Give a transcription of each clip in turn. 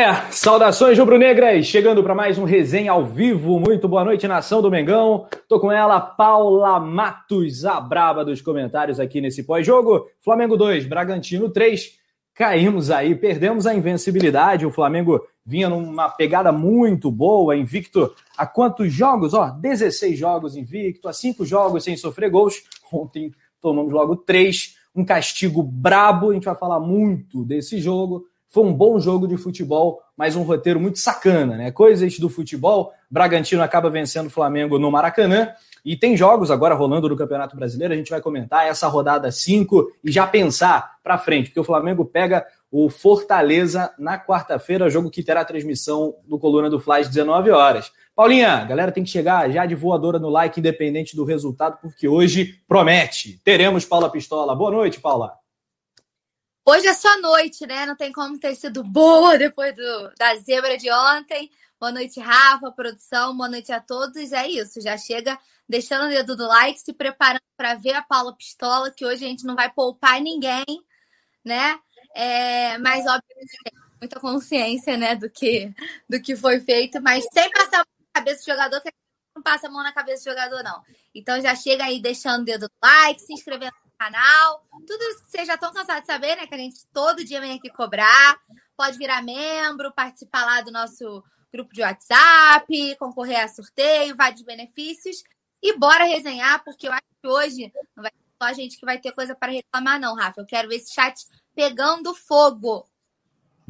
É, saudações rubro-negras, chegando para mais um resenha ao vivo. Muito boa noite, nação do Mengão. Tô com ela, Paula Matos, a braba dos comentários aqui nesse pós-jogo. Flamengo 2, Bragantino 3. Caímos aí, perdemos a invencibilidade. O Flamengo vinha numa pegada muito boa, invicto a quantos jogos? Ó, 16 jogos invicto, a 5 jogos sem sofrer gols. Ontem tomamos logo 3, um castigo brabo. A gente vai falar muito desse jogo foi um bom jogo de futebol, mas um roteiro muito sacana, né? Coisas do futebol. Bragantino acaba vencendo o Flamengo no Maracanã. E tem jogos agora rolando no Campeonato Brasileiro. A gente vai comentar essa rodada 5 e já pensar para frente, porque o Flamengo pega o Fortaleza na quarta-feira, jogo que terá transmissão do Coluna do Fly às 19 horas. Paulinha, galera tem que chegar já de voadora no like, independente do resultado, porque hoje promete. Teremos Paula Pistola. Boa noite, Paula. Hoje é só noite, né? Não tem como ter sido boa depois do, da zebra de ontem. Boa noite, Rafa, produção. Boa noite a todos. É isso, já chega deixando o dedo do like, se preparando para ver a Paula Pistola, que hoje a gente não vai poupar ninguém, né? É, mas, obviamente, muita consciência, né, do que, do que foi feito, mas sem passar a mão na cabeça do jogador, que não passa a mão na cabeça do jogador, não. Então já chega aí deixando o dedo do like, se inscrevendo canal. Tudo que vocês já estão cansados de saber, né? Que a gente todo dia vem aqui cobrar. Pode virar membro, participar lá do nosso grupo de WhatsApp, concorrer a sorteio, vários benefícios. E bora resenhar, porque eu acho que hoje não vai ser só a gente que vai ter coisa para reclamar, não, Rafa. Eu quero ver esse chat pegando fogo.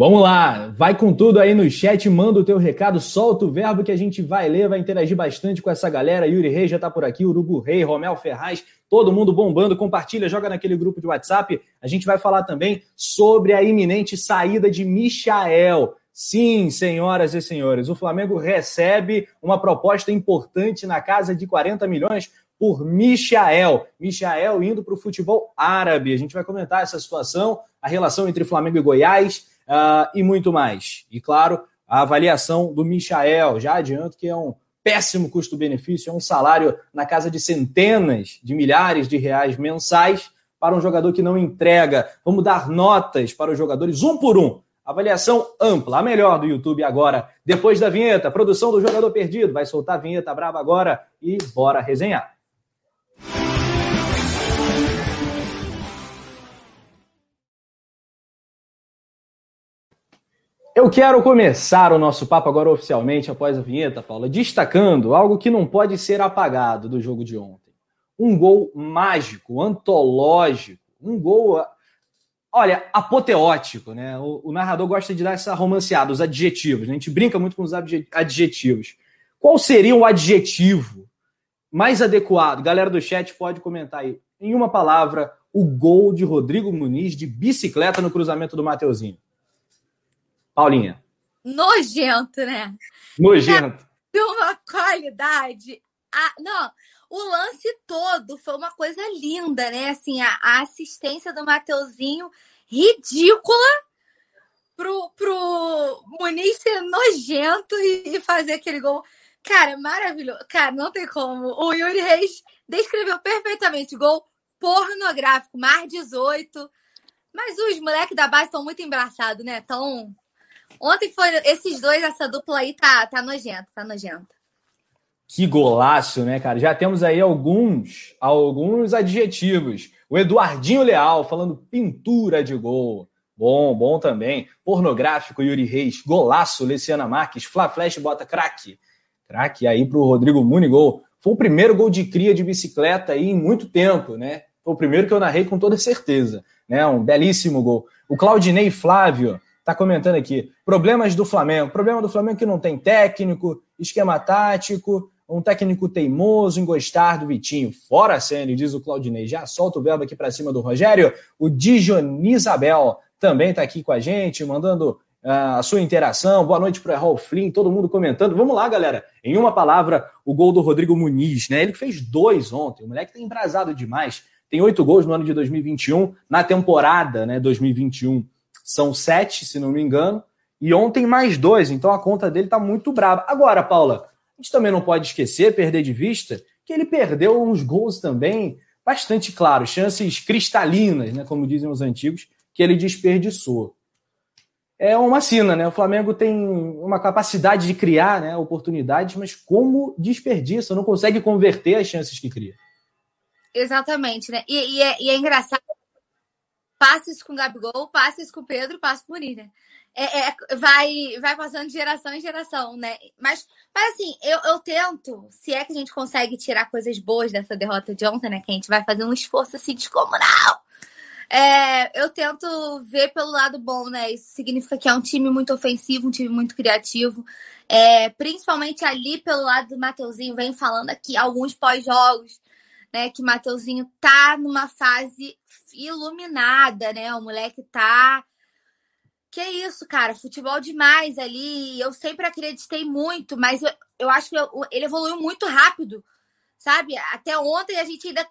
Vamos lá, vai com tudo aí no chat, manda o teu recado, solta o verbo que a gente vai ler, vai interagir bastante com essa galera. Yuri Reis já tá por aqui, Urubu Rei, Romel Ferraz, todo mundo bombando, compartilha, joga naquele grupo de WhatsApp. A gente vai falar também sobre a iminente saída de Michael. Sim, senhoras e senhores, o Flamengo recebe uma proposta importante na casa de 40 milhões por Michael. Michael indo para o futebol árabe. A gente vai comentar essa situação, a relação entre Flamengo e Goiás uh, e muito mais. E claro, a avaliação do Michael. Já adianto que é um péssimo custo-benefício, é um salário na casa de centenas de milhares de reais mensais para um jogador que não entrega. Vamos dar notas para os jogadores um por um. Avaliação ampla, a melhor do YouTube agora. Depois da vinheta, produção do jogador perdido. Vai soltar a vinheta brava agora e bora resenhar. Eu quero começar o nosso papo agora oficialmente, após a vinheta, Paula, destacando algo que não pode ser apagado do jogo de ontem. Um gol mágico, antológico, um gol, olha, apoteótico, né? O, o narrador gosta de dar essa romanceada, os adjetivos, né? a gente brinca muito com os adjetivos. Qual seria o adjetivo mais adequado? Galera do chat pode comentar aí. Em uma palavra, o gol de Rodrigo Muniz de bicicleta no cruzamento do Mateuzinho. Paulinha. Nojento, né? Nojento. De uma qualidade. Ah, não, o lance todo foi uma coisa linda, né? Assim, a, a assistência do Mateuzinho ridícula pro, pro Muniz ser nojento e, e fazer aquele gol. Cara, maravilhoso. Cara, não tem como. O Yuri Reis descreveu perfeitamente gol pornográfico, mais 18. Mas os moleques da base estão muito embraçados, né? Tão Ontem foi esses dois, essa dupla aí tá, tá nojenta, tá nojenta. Que golaço, né, cara? Já temos aí alguns, alguns adjetivos. O Eduardinho Leal falando pintura de gol. Bom, bom também. Pornográfico, Yuri Reis. Golaço, Luciana Marques. Fla Flash bota craque. Craque aí pro Rodrigo Munigol. Foi o primeiro gol de cria de bicicleta aí em muito tempo, né? Foi o primeiro que eu narrei com toda certeza, né? Um belíssimo gol. O Claudinei Flávio Está comentando aqui. Problemas do Flamengo. Problema do Flamengo é que não tem técnico, esquema tático, um técnico teimoso em gostar do Vitinho. Fora a diz o Claudinei. Já solta o verbo aqui para cima do Rogério. O Dijonisabel também está aqui com a gente, mandando uh, a sua interação. Boa noite para o Flynn, todo mundo comentando. Vamos lá, galera. Em uma palavra, o gol do Rodrigo Muniz, né? Ele fez dois ontem. O moleque tá embrasado demais. Tem oito gols no ano de 2021. Na temporada, né, 2021, são sete, se não me engano. E ontem mais dois. Então a conta dele tá muito brava. Agora, Paula, a gente também não pode esquecer, perder de vista, que ele perdeu uns gols também bastante claros, chances cristalinas, né, como dizem os antigos, que ele desperdiçou. É uma sina, né? O Flamengo tem uma capacidade de criar né, oportunidades, mas como desperdiça, não consegue converter as chances que cria. Exatamente, né? E, e, é, e é, engraçado. Passes com Gabigol, passes com Pedro, passes com Muniz, né? É, é, vai, vai passando de geração em geração, né? Mas, mas assim, eu, eu tento, se é que a gente consegue tirar coisas boas dessa derrota de ontem, né? Que a gente vai fazer um esforço assim descomunal. É, eu tento ver pelo lado bom, né? Isso significa que é um time muito ofensivo, um time muito criativo. É, principalmente ali pelo lado do Mateuzinho, vem falando aqui alguns pós-jogos, né? Que Mateuzinho tá numa fase iluminada, né? O moleque tá que isso, cara, futebol demais ali. Eu sempre acreditei muito, mas eu, eu acho que eu, ele evoluiu muito rápido, sabe? Até ontem a gente ainda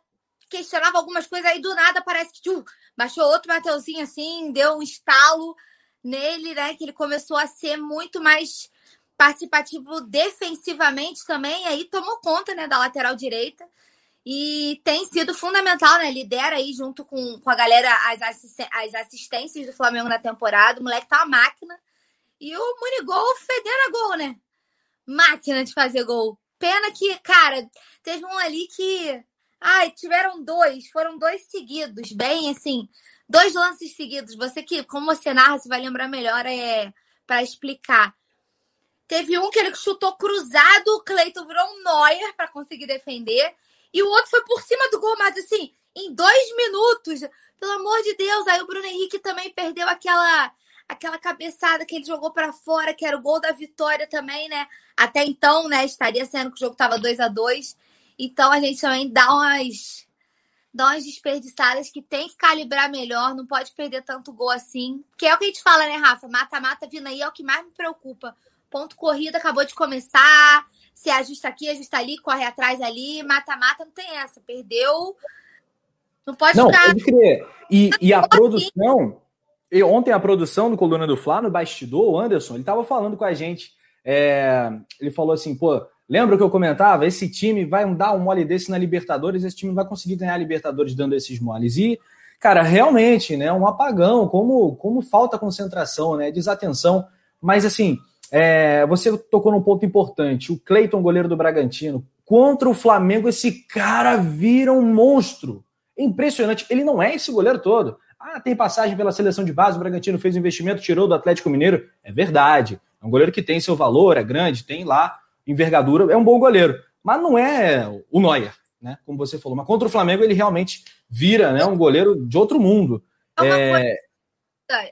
questionava algumas coisas, aí do nada parece que tchum, baixou outro Mateuzinho assim, deu um estalo nele, né? Que ele começou a ser muito mais participativo defensivamente também, aí tomou conta, né, da lateral direita. E tem sido fundamental, né? Lidera aí junto com, com a galera as, as assistências do Flamengo na temporada. O moleque tá uma máquina. E o Munigol fedendo a gol, né? Máquina de fazer gol. Pena que, cara, teve um ali que. Ai, tiveram dois, foram dois seguidos, bem assim, dois lances seguidos. Você que, como você narra, você vai lembrar melhor é para explicar. Teve um que ele chutou cruzado, o Cleiton virou um Neuer para conseguir defender. E o outro foi por cima do gol, mas assim, em dois minutos. Pelo amor de Deus. Aí o Bruno Henrique também perdeu aquela aquela cabeçada que ele jogou para fora, que era o gol da vitória também, né? Até então, né, estaria sendo que o jogo tava 2 a 2 Então a gente também dá umas dá umas desperdiçadas que tem que calibrar melhor, não pode perder tanto gol assim. Que é o que a gente fala, né, Rafa? Mata-mata vindo aí é o que mais me preocupa. Ponto corrida acabou de começar, se ajusta aqui, ajusta ali, corre atrás ali, mata-mata, não tem essa. Perdeu. Não pode não. Pode crer. E, e a produção. E ontem a produção do Coluna do Fla, no bastidor, o Anderson, ele estava falando com a gente. É, ele falou assim, pô, lembra que eu comentava? Esse time vai dar um mole desse na Libertadores, esse time não vai conseguir ganhar a Libertadores dando esses moles. E, cara, realmente, né, um apagão, como, como falta concentração, né, desatenção. Mas, assim, é, você tocou num ponto importante. O Cleiton, goleiro do Bragantino, contra o Flamengo, esse cara vira um monstro. Impressionante. Ele não é esse goleiro todo. Ah, tem passagem pela seleção de base, o Bragantino fez investimento, tirou do Atlético Mineiro. É verdade. É um goleiro que tem seu valor, é grande, tem lá envergadura, é um bom goleiro. Mas não é o Neuer, né? Como você falou. Mas contra o Flamengo ele realmente vira né, um goleiro de outro mundo. É,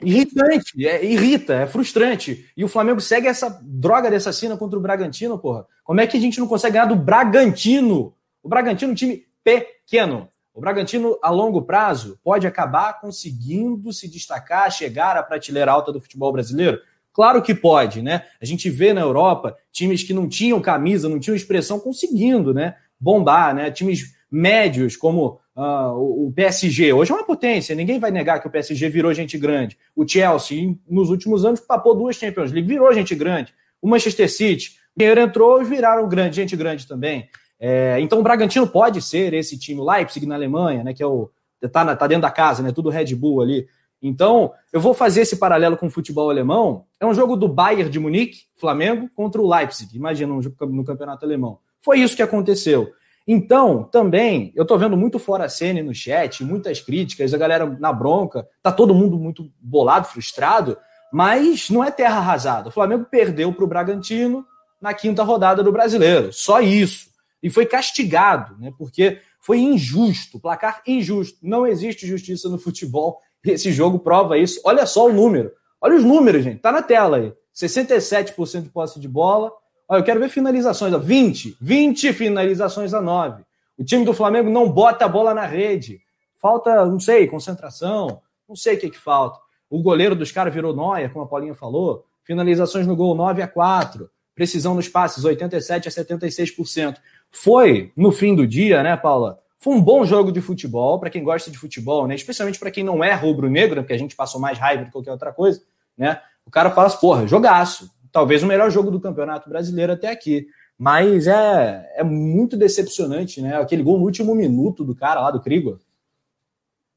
Irritante, é, irrita, é frustrante. E o Flamengo segue essa droga dessa cena contra o Bragantino, porra. Como é que a gente não consegue ganhar do Bragantino? O Bragantino é um time pequeno. O Bragantino, a longo prazo, pode acabar conseguindo se destacar, chegar à prateleira alta do futebol brasileiro? Claro que pode, né? A gente vê na Europa times que não tinham camisa, não tinham expressão, conseguindo, né? Bombar, né? Times médios como Uh, o PSG hoje é uma potência, ninguém vai negar que o PSG virou gente grande. O Chelsea, nos últimos anos, papou duas Champions League, virou gente grande. O Manchester City, o dinheiro entrou e viraram grande, gente grande também. É, então o Bragantino pode ser esse time, o Leipzig na Alemanha, né, que é o tá, tá dentro da casa, né, tudo Red Bull ali. Então, eu vou fazer esse paralelo com o futebol alemão. É um jogo do Bayern de Munique, Flamengo, contra o Leipzig. Imagina um jogo no campeonato alemão. Foi isso que aconteceu. Então, também, eu tô vendo muito fora cena no chat, muitas críticas, a galera na bronca, tá todo mundo muito bolado, frustrado, mas não é terra arrasada. O Flamengo perdeu para o Bragantino na quinta rodada do Brasileiro, só isso. E foi castigado, né? Porque foi injusto, placar injusto. Não existe justiça no futebol. Esse jogo prova isso. Olha só o número. Olha os números, gente. Tá na tela aí. 67% de posse de bola, Olha, eu quero ver finalizações. 20. 20 finalizações a 9. O time do Flamengo não bota a bola na rede. Falta, não sei, concentração. Não sei o que, que falta. O goleiro dos caras virou Noia, como a Paulinha falou. Finalizações no gol 9 a 4. Precisão nos passes 87 a 76%. Foi, no fim do dia, né, Paula? Foi um bom jogo de futebol, para quem gosta de futebol, né? Especialmente para quem não é rubro-negro, porque a gente passou mais raiva do que qualquer outra coisa, né? O cara fala, porra, jogaço. Talvez o melhor jogo do Campeonato Brasileiro até aqui. Mas é, é muito decepcionante, né? Aquele gol no último minuto do cara lá do Krigor.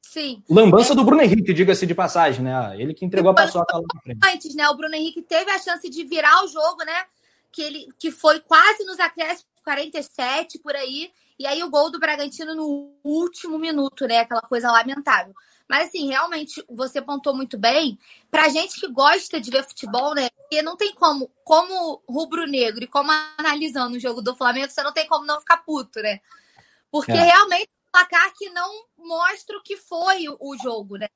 Sim. Lambança é... do Bruno Henrique, diga-se de passagem, né? Ele que entregou a paçoca lá na frente. Antes, né? O Bruno Henrique teve a chance de virar o jogo, né? Que, ele, que foi quase nos acréscimos 47 por aí. E aí o gol do Bragantino no último minuto, né? Aquela coisa lamentável. Mas, assim, realmente, você pontou muito bem. Pra gente que gosta de ver futebol, né? Porque não tem como, como rubro-negro e como analisando o jogo do Flamengo, você não tem como não ficar puto, né? Porque é. realmente o placar que não mostra o que foi o jogo, né?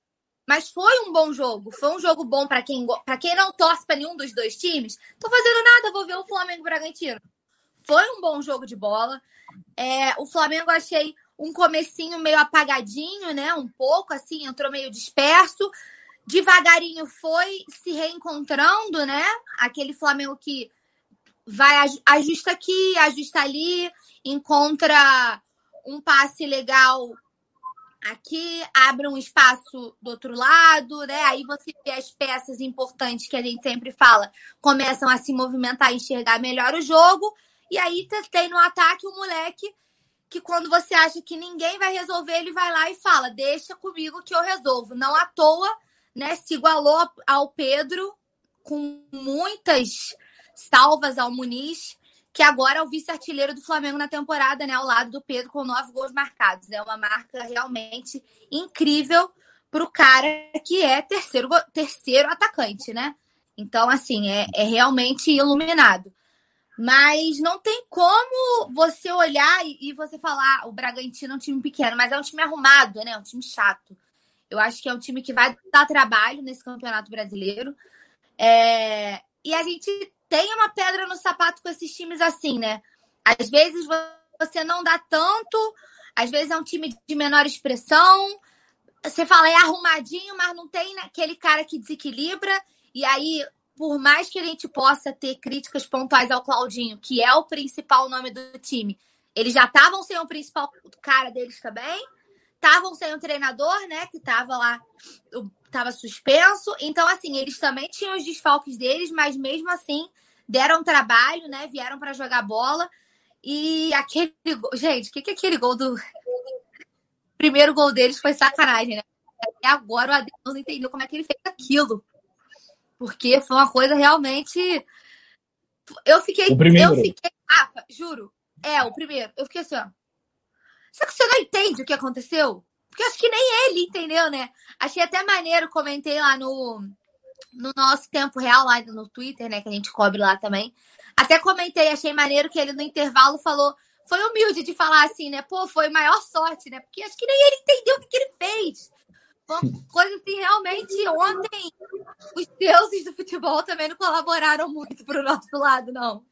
Mas foi um bom jogo. Foi um jogo bom para quem, pra quem não torce para nenhum dos dois times. Tô fazendo nada, vou ver o Flamengo Bragantino. Foi um bom jogo de bola. É, o Flamengo achei um comecinho meio apagadinho, né? Um pouco assim, entrou meio disperso. Devagarinho foi se reencontrando, né? Aquele Flamengo que vai ajusta aqui, ajusta ali, encontra um passe legal aqui, abre um espaço do outro lado, né? Aí você vê as peças importantes que a gente sempre fala, começam a se movimentar enxergar melhor o jogo. E aí tem no ataque o moleque que quando você acha que ninguém vai resolver, ele vai lá e fala: "Deixa comigo que eu resolvo". Não à toa, né, se igualou ao Pedro com muitas salvas ao Muniz, que agora é o vice-artilheiro do Flamengo na temporada, né, ao lado do Pedro com nove gols marcados. É uma marca realmente incrível para o cara que é terceiro terceiro atacante, né? Então, assim, é, é realmente iluminado. Mas não tem como você olhar e, e você falar ah, o Bragantino é um time pequeno, mas é um time arrumado, né? É um time chato. Eu acho que é um time que vai dar trabalho nesse campeonato brasileiro. É... E a gente tem uma pedra no sapato com esses times assim, né? Às vezes você não dá tanto, às vezes é um time de menor expressão. Você fala é arrumadinho, mas não tem aquele cara que desequilibra. E aí por mais que a gente possa ter críticas pontuais ao Claudinho, que é o principal nome do time, eles já estavam sem o principal cara deles também. Estavam sem o treinador, né? Que estava lá, estava suspenso. Então, assim, eles também tinham os desfalques deles, mas mesmo assim deram trabalho, né? Vieram para jogar bola. E aquele gol. Gente, o que, que é aquele gol do. Primeiro gol deles foi sacanagem, né? Até agora o Adeus não entendeu como é que ele fez aquilo. Porque foi uma coisa realmente. Eu fiquei. O primeiro. Eu fiquei. Rafa, juro. É, o primeiro. Eu fiquei assim, ó. Só que você não entende o que aconteceu? Porque acho que nem ele entendeu, né? Achei até maneiro, comentei lá no, no nosso tempo real, lá no Twitter, né? Que a gente cobre lá também. Até comentei, achei maneiro que ele no intervalo falou. Foi humilde de falar assim, né? Pô, foi maior sorte, né? Porque acho que nem ele entendeu o que, que ele fez. Uma coisa assim, realmente, ontem os deuses do futebol também não colaboraram muito para o nosso lado, não.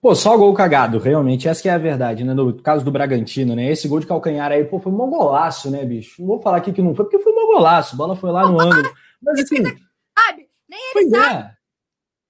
Pô, só gol cagado, realmente, essa é a verdade, né? No caso do Bragantino, né? Esse gol de calcanhar aí, pô, foi um golaço, né, bicho? Não vou falar aqui que não foi, porque foi um golaço, a bola foi lá no ângulo. Mas assim. Sabe? Nem ele é. sabe. É.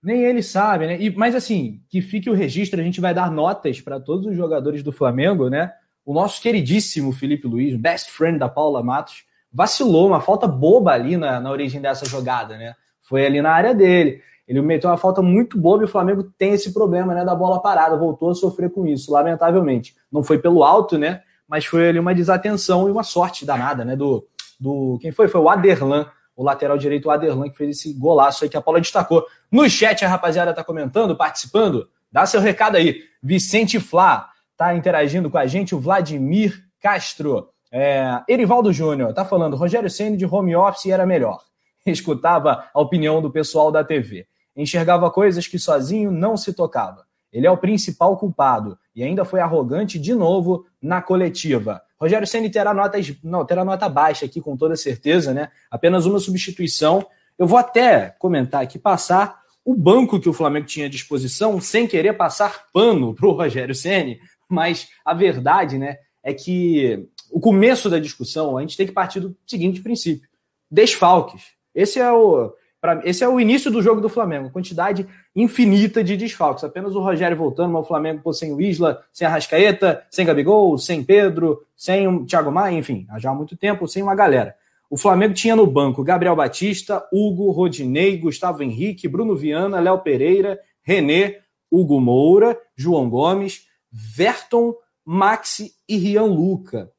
Nem ele sabe, né? E, mas assim, que fique o registro, a gente vai dar notas para todos os jogadores do Flamengo, né? O nosso queridíssimo Felipe Luiz, best friend da Paula Matos, vacilou, uma falta boba ali na, na origem dessa jogada, né? Foi ali na área dele. Ele meteu uma falta muito boba e o Flamengo tem esse problema, né, da bola parada, voltou a sofrer com isso, lamentavelmente. Não foi pelo alto, né, mas foi ali uma desatenção e uma sorte danada, né, do, do quem foi? Foi o Aderlan, o lateral direito, o Aderlan, que fez esse golaço aí que a Paula destacou. No chat a rapaziada tá comentando, participando, dá seu recado aí. Vicente Flá, Está interagindo com a gente o Vladimir Castro. É, Erivaldo Júnior está falando, Rogério Senna de home office era melhor. Escutava a opinião do pessoal da TV. Enxergava coisas que sozinho não se tocava. Ele é o principal culpado e ainda foi arrogante de novo na coletiva. Rogério Senna terá, notas, não, terá nota baixa aqui, com toda certeza, né? Apenas uma substituição. Eu vou até comentar aqui, passar o banco que o Flamengo tinha à disposição, sem querer passar pano para o Rogério Ceni, mas a verdade né, é que o começo da discussão, a gente tem que partir do seguinte princípio. desfalques. Esse é o, pra, esse é o início do jogo do Flamengo. Quantidade infinita de desfalques. Apenas o Rogério voltando, mas o Flamengo pô, sem o Isla, sem a Rascaeta, sem Gabigol, sem Pedro, sem o Thiago Maia, enfim, já há muito tempo, sem uma galera. O Flamengo tinha no banco Gabriel Batista, Hugo, Rodinei, Gustavo Henrique, Bruno Viana, Léo Pereira, René, Hugo Moura, João Gomes, Verton, Maxi e Rian Luca.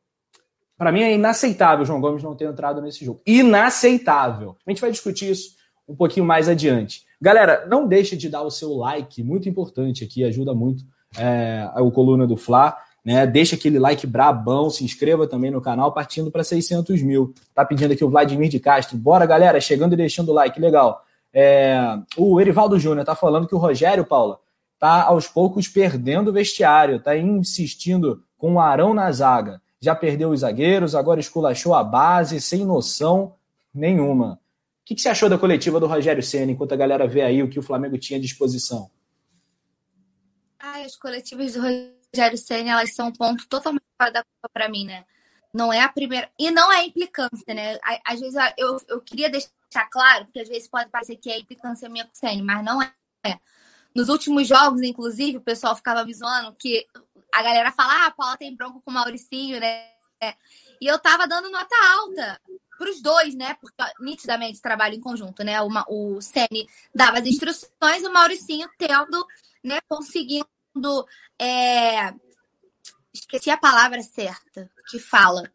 Para mim é inaceitável o João Gomes não ter entrado nesse jogo. Inaceitável. A gente vai discutir isso um pouquinho mais adiante. Galera, não deixe de dar o seu like, muito importante aqui, ajuda muito é, o Coluna do Fla. Né? Deixa aquele like brabão, se inscreva também no canal, partindo para 600 mil. Tá pedindo aqui o Vladimir de Castro. Bora, galera, chegando e deixando o like, legal. É, o Erivaldo Júnior tá falando que o Rogério, Paula, tá aos poucos perdendo o vestiário, tá insistindo com o Arão na zaga já perdeu os zagueiros, agora esculachou a base, sem noção nenhuma. O que, que você achou da coletiva do Rogério Senna, enquanto a galera vê aí o que o Flamengo tinha à disposição? Ai, as coletivas do Rogério Senna, elas são um ponto totalmente fora da culpa para mim, né? Não é a primeira. E não é implicância, né? Às vezes eu, eu queria deixar claro, porque às vezes pode parecer que é implicância minha com o Senna, mas não é. Nos últimos jogos, inclusive, o pessoal ficava me zoando que a galera fala, ah, a Paula tem bronco com o Mauricinho, né? E eu tava dando nota alta pros dois, né? Porque nitidamente trabalho em conjunto, né? Uma, o Sene dava as instruções, o Mauricinho tendo, né, conseguindo. É... Esqueci a palavra certa que fala.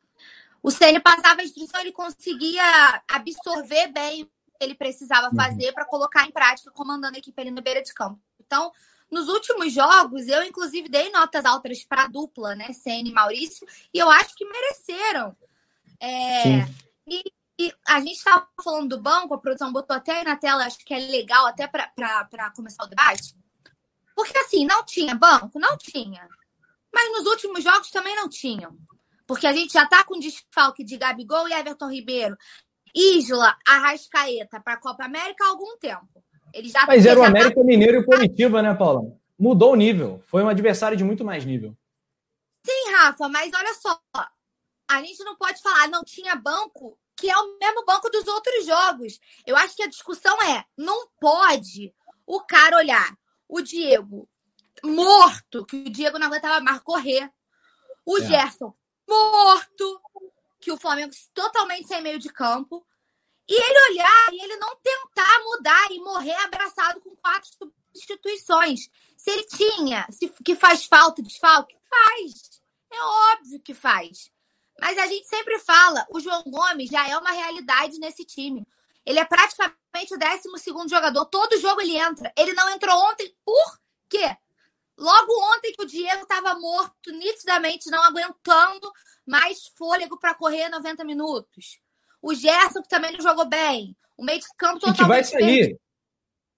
O Sene passava a instrução, ele conseguia absorver bem ele precisava uhum. fazer para colocar em prática, comandando a equipe ali na beira de campo. Então, nos últimos jogos, eu inclusive dei notas altas para a dupla, né? Senna e Maurício, e eu acho que mereceram. É, e, e, a gente estava falando do banco, a produção botou até aí na tela, acho que é legal até para começar o debate. Porque assim, não tinha banco? Não tinha. Mas nos últimos jogos também não tinham. Porque a gente já tá com desfalque de Gabigol e Everton Ribeiro. Isla, Arrascaeta para a Copa América há algum tempo. Ele já Mas era o América tá... Mineiro e Curitiba, né, Paula? Mudou o nível. Foi um adversário de muito mais nível. Sim, Rafa, mas olha só. A gente não pode falar, não tinha banco, que é o mesmo banco dos outros jogos. Eu acho que a discussão é: não pode o cara olhar o Diego morto, que o Diego não aguentava mais correr. O é. Gerson morto, que o Flamengo totalmente sem meio de campo. E ele olhar e ele não tentar mudar e morrer abraçado com quatro substituições. Se ele tinha, se, que faz falta, desfalque, faz. É óbvio que faz. Mas a gente sempre fala, o João Gomes já é uma realidade nesse time. Ele é praticamente o 12 jogador. Todo jogo ele entra. Ele não entrou ontem, por quê? Logo ontem que o Diego estava morto, nitidamente não aguentando mais fôlego para correr 90 minutos. O Gerson, que também não jogou bem. O meio de campo totalmente. E que vai sair.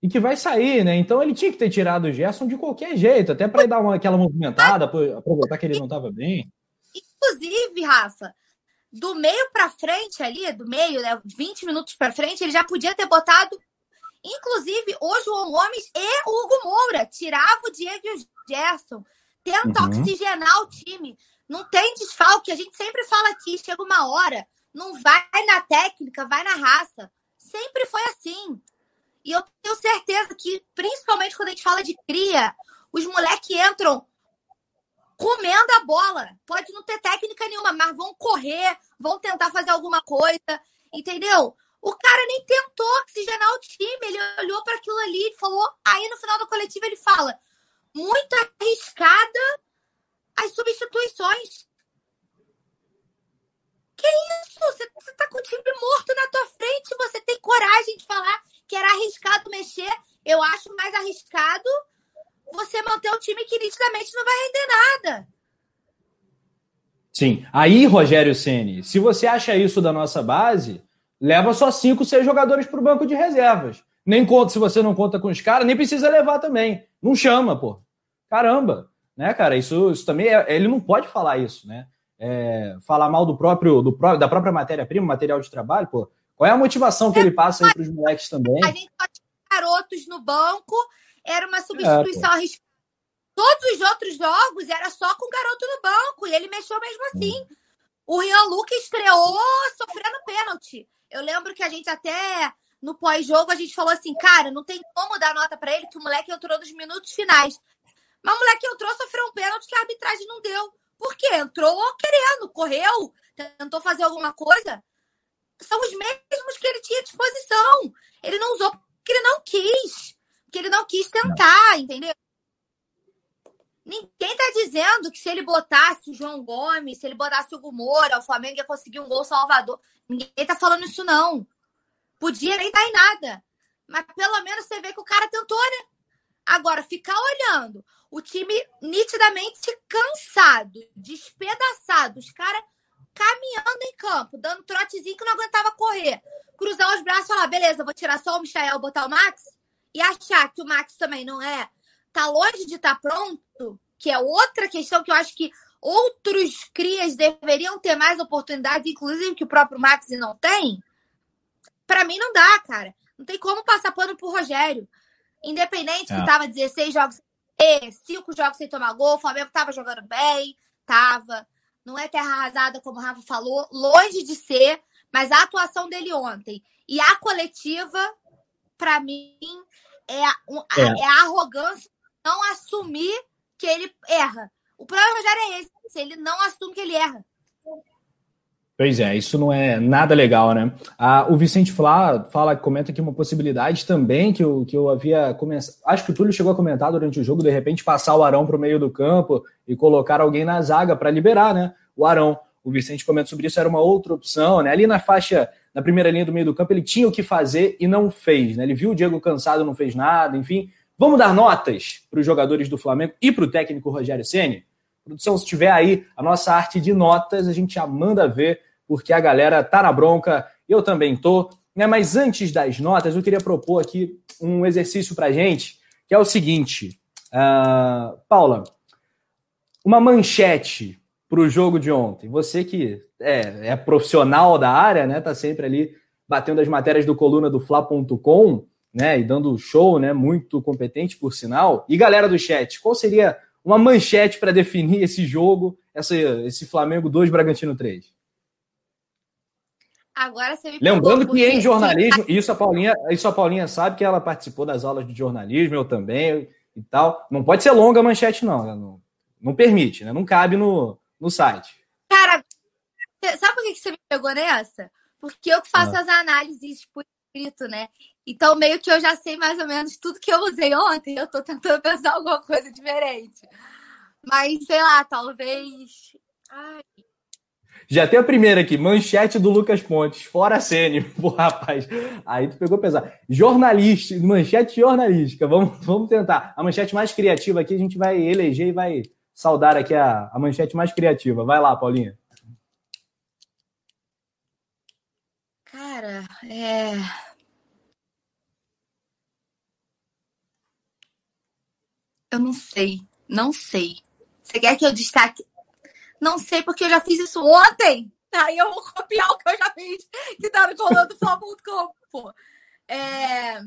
E que vai sair, né? Então ele tinha que ter tirado o Gerson de qualquer jeito, até para dar uma, aquela movimentada, aproveitar que ele não estava bem. Inclusive, Rafa, do meio para frente ali, do meio, né, 20 minutos para frente, ele já podia ter botado, inclusive, o João Gomes e o Hugo Moura. Tirava o Diego e o Gerson. Tenta uhum. oxigenar o time. Não tem desfalque. A gente sempre fala aqui, chega uma hora não vai na técnica, vai na raça. Sempre foi assim. E eu tenho certeza que, principalmente quando a gente fala de cria, os moleques entram comendo a bola. Pode não ter técnica nenhuma, mas vão correr, vão tentar fazer alguma coisa, entendeu? O cara nem tentou oxigenar o time, ele olhou para aquilo ali e falou. Aí no final da coletiva ele fala: muito arriscada as substituições. Que isso? Você, você tá com o time morto na tua frente, você tem coragem de falar que era arriscado mexer. Eu acho mais arriscado você manter o time que nitidamente não vai render nada. Sim. Aí, Rogério Ceni, se você acha isso da nossa base, leva só cinco, seis jogadores para o banco de reservas. Nem conta, se você não conta com os caras, nem precisa levar também. Não chama, pô. Caramba, né, cara? Isso, isso também é, ele não pode falar isso, né? é, falar mal do próprio, do próprio da própria matéria-prima, material de trabalho, pô, qual é a motivação que ele passa aí para os moleques também? A gente só tinha garotos no banco, era uma substituição é, arriscada. Todos os outros jogos era só com garoto no banco, e ele mexeu mesmo assim. O Rian Luca estreou sofrendo pênalti. Eu lembro que a gente até no pós-jogo a gente falou assim, cara, não tem como dar nota para ele que o moleque entrou nos minutos finais. Mas o moleque entrou, sofreu um pênalti que a arbitragem não deu. Por quê? Entrou querendo, correu, tentou fazer alguma coisa. São os mesmos que ele tinha à disposição. Ele não usou porque ele não quis. Porque ele não quis tentar, entendeu? Ninguém tá dizendo que se ele botasse o João Gomes, se ele botasse o Gumora, o Flamengo ia conseguir um gol salvador. Ninguém tá falando isso, não. Podia nem dar em nada. Mas pelo menos você vê que o cara tentou, né? Agora, ficar olhando o time nitidamente cansado, despedaçado, os caras caminhando em campo, dando trotezinho que não aguentava correr. Cruzar os braços e falar, beleza, vou tirar só o Michael, botar o Max, e achar que o Max também não é, tá longe de estar tá pronto, que é outra questão que eu acho que outros crias deveriam ter mais oportunidades, inclusive que o próprio Max não tem. Para mim não dá, cara. Não tem como passar pano pro Rogério. Independente é. que tava 16 jogos e 5 jogos sem tomar gol, o Flamengo tava jogando bem, tava. Não é terra arrasada, como o Rafa falou, longe de ser, mas a atuação dele ontem e a coletiva, para mim, é a, é. é a arrogância não assumir que ele erra. O problema Rogério é esse, ele não assume que ele erra. Pois é, isso não é nada legal, né? Ah, o Vicente Flá fala, comenta aqui uma possibilidade também que eu, que eu havia começado. Acho que o Túlio chegou a comentar durante o jogo, de repente passar o Arão para o meio do campo e colocar alguém na zaga para liberar, né? O Arão. O Vicente comenta sobre isso, era uma outra opção, né? Ali na faixa, na primeira linha do meio do campo, ele tinha o que fazer e não fez, né? Ele viu o Diego cansado, não fez nada, enfim. Vamos dar notas para os jogadores do Flamengo e para o técnico Rogério Ceni. Produção, se tiver aí a nossa arte de notas, a gente já manda ver porque a galera tá na bronca, eu também tô. Né? Mas antes das notas, eu queria propor aqui um exercício pra gente, que é o seguinte. Uh, Paula, uma manchete para o jogo de ontem. Você que é, é, profissional da área, né? Tá sempre ali batendo as matérias do coluna do Fla.com, né? E dando show, né? Muito competente, por sinal. E galera do chat, qual seria uma manchete para definir esse jogo, essa, esse Flamengo 2 Bragantino 3? Agora você me Lembrando que em jornalismo, isso a Paulinha, isso a Paulinha sabe que ela participou das aulas de jornalismo, eu também e tal. Não pode ser longa a manchete, não. Né? Não, não permite, né? Não cabe no, no site. Cara, sabe por que você me pegou nessa? Porque eu que faço ah. as análises por escrito, né? Então, meio que eu já sei mais ou menos tudo que eu usei ontem. Eu tô tentando pensar alguma coisa diferente. Mas, sei lá, talvez. Ai, já tem a primeira aqui, manchete do Lucas Pontes, fora Sênio. Pô, rapaz, aí tu pegou pesado. Jornalista, manchete jornalística, vamos, vamos tentar. A manchete mais criativa aqui, a gente vai eleger e vai saudar aqui a, a manchete mais criativa. Vai lá, Paulinha. Cara, é. Eu não sei, não sei. Você quer que eu destaque não sei porque eu já fiz isso ontem. Aí eu vou copiar o que eu já fiz, que tá no coluna do Fla.com. É...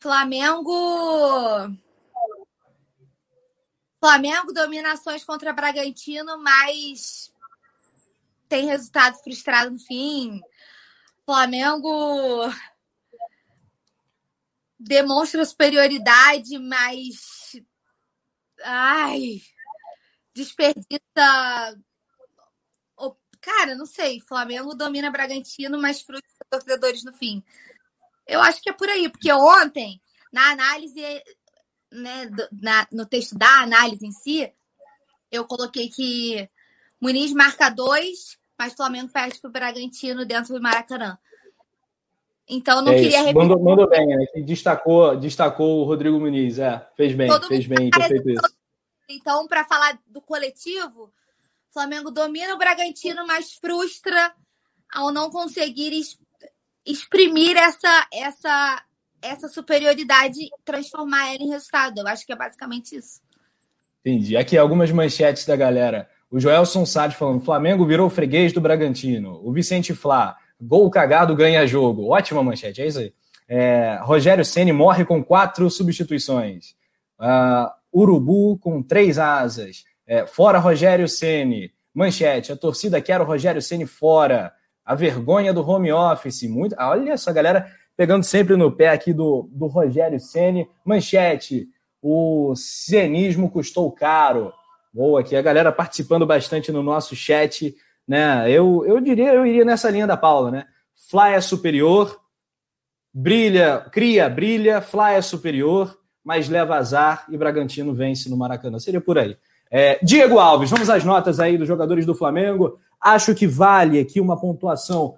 Flamengo. Flamengo, dominações contra Bragantino, mas tem resultado frustrado no fim. Flamengo demonstra superioridade, mas ai, desperdiça. Cara, não sei. Flamengo domina Bragantino, mas frustra torcedores no fim. Eu acho que é por aí, porque ontem, na análise, né, na, no texto da análise em si, eu coloquei que Muniz marca dois, mas o Flamengo perde para o Bragantino dentro do Maracanã. Então não é queria repetir. Mandou, mandou bem, né? Destacou, destacou o Rodrigo Muniz, é. Fez bem, Todo fez bem ter feito isso. Então, para falar do coletivo, Flamengo domina o Bragantino, mas frustra ao não conseguir exprimir essa, essa, essa superioridade transformar ela em resultado. Eu acho que é basicamente isso. Entendi. Aqui algumas manchetes da galera. O Joelson Sade falando: Flamengo virou freguês do Bragantino. O Vicente Flá. Gol cagado ganha jogo. Ótima manchete, é isso aí. É, Rogério Ceni morre com quatro substituições. Uh, Urubu com três asas. É, fora Rogério Ceni. Manchete: a torcida quer o Rogério Ceni fora. A vergonha do home office. Muito, olha essa galera pegando sempre no pé aqui do, do Rogério Ceni. Manchete: o cenismo custou caro. Boa aqui, a galera participando bastante no nosso chat né? Eu, eu diria, eu iria nessa linha da Paula, né? Fly é superior, brilha, cria, brilha, Fly é superior, mas leva azar e Bragantino vence no Maracanã. Seria por aí. É, Diego Alves, vamos às notas aí dos jogadores do Flamengo. Acho que vale aqui uma pontuação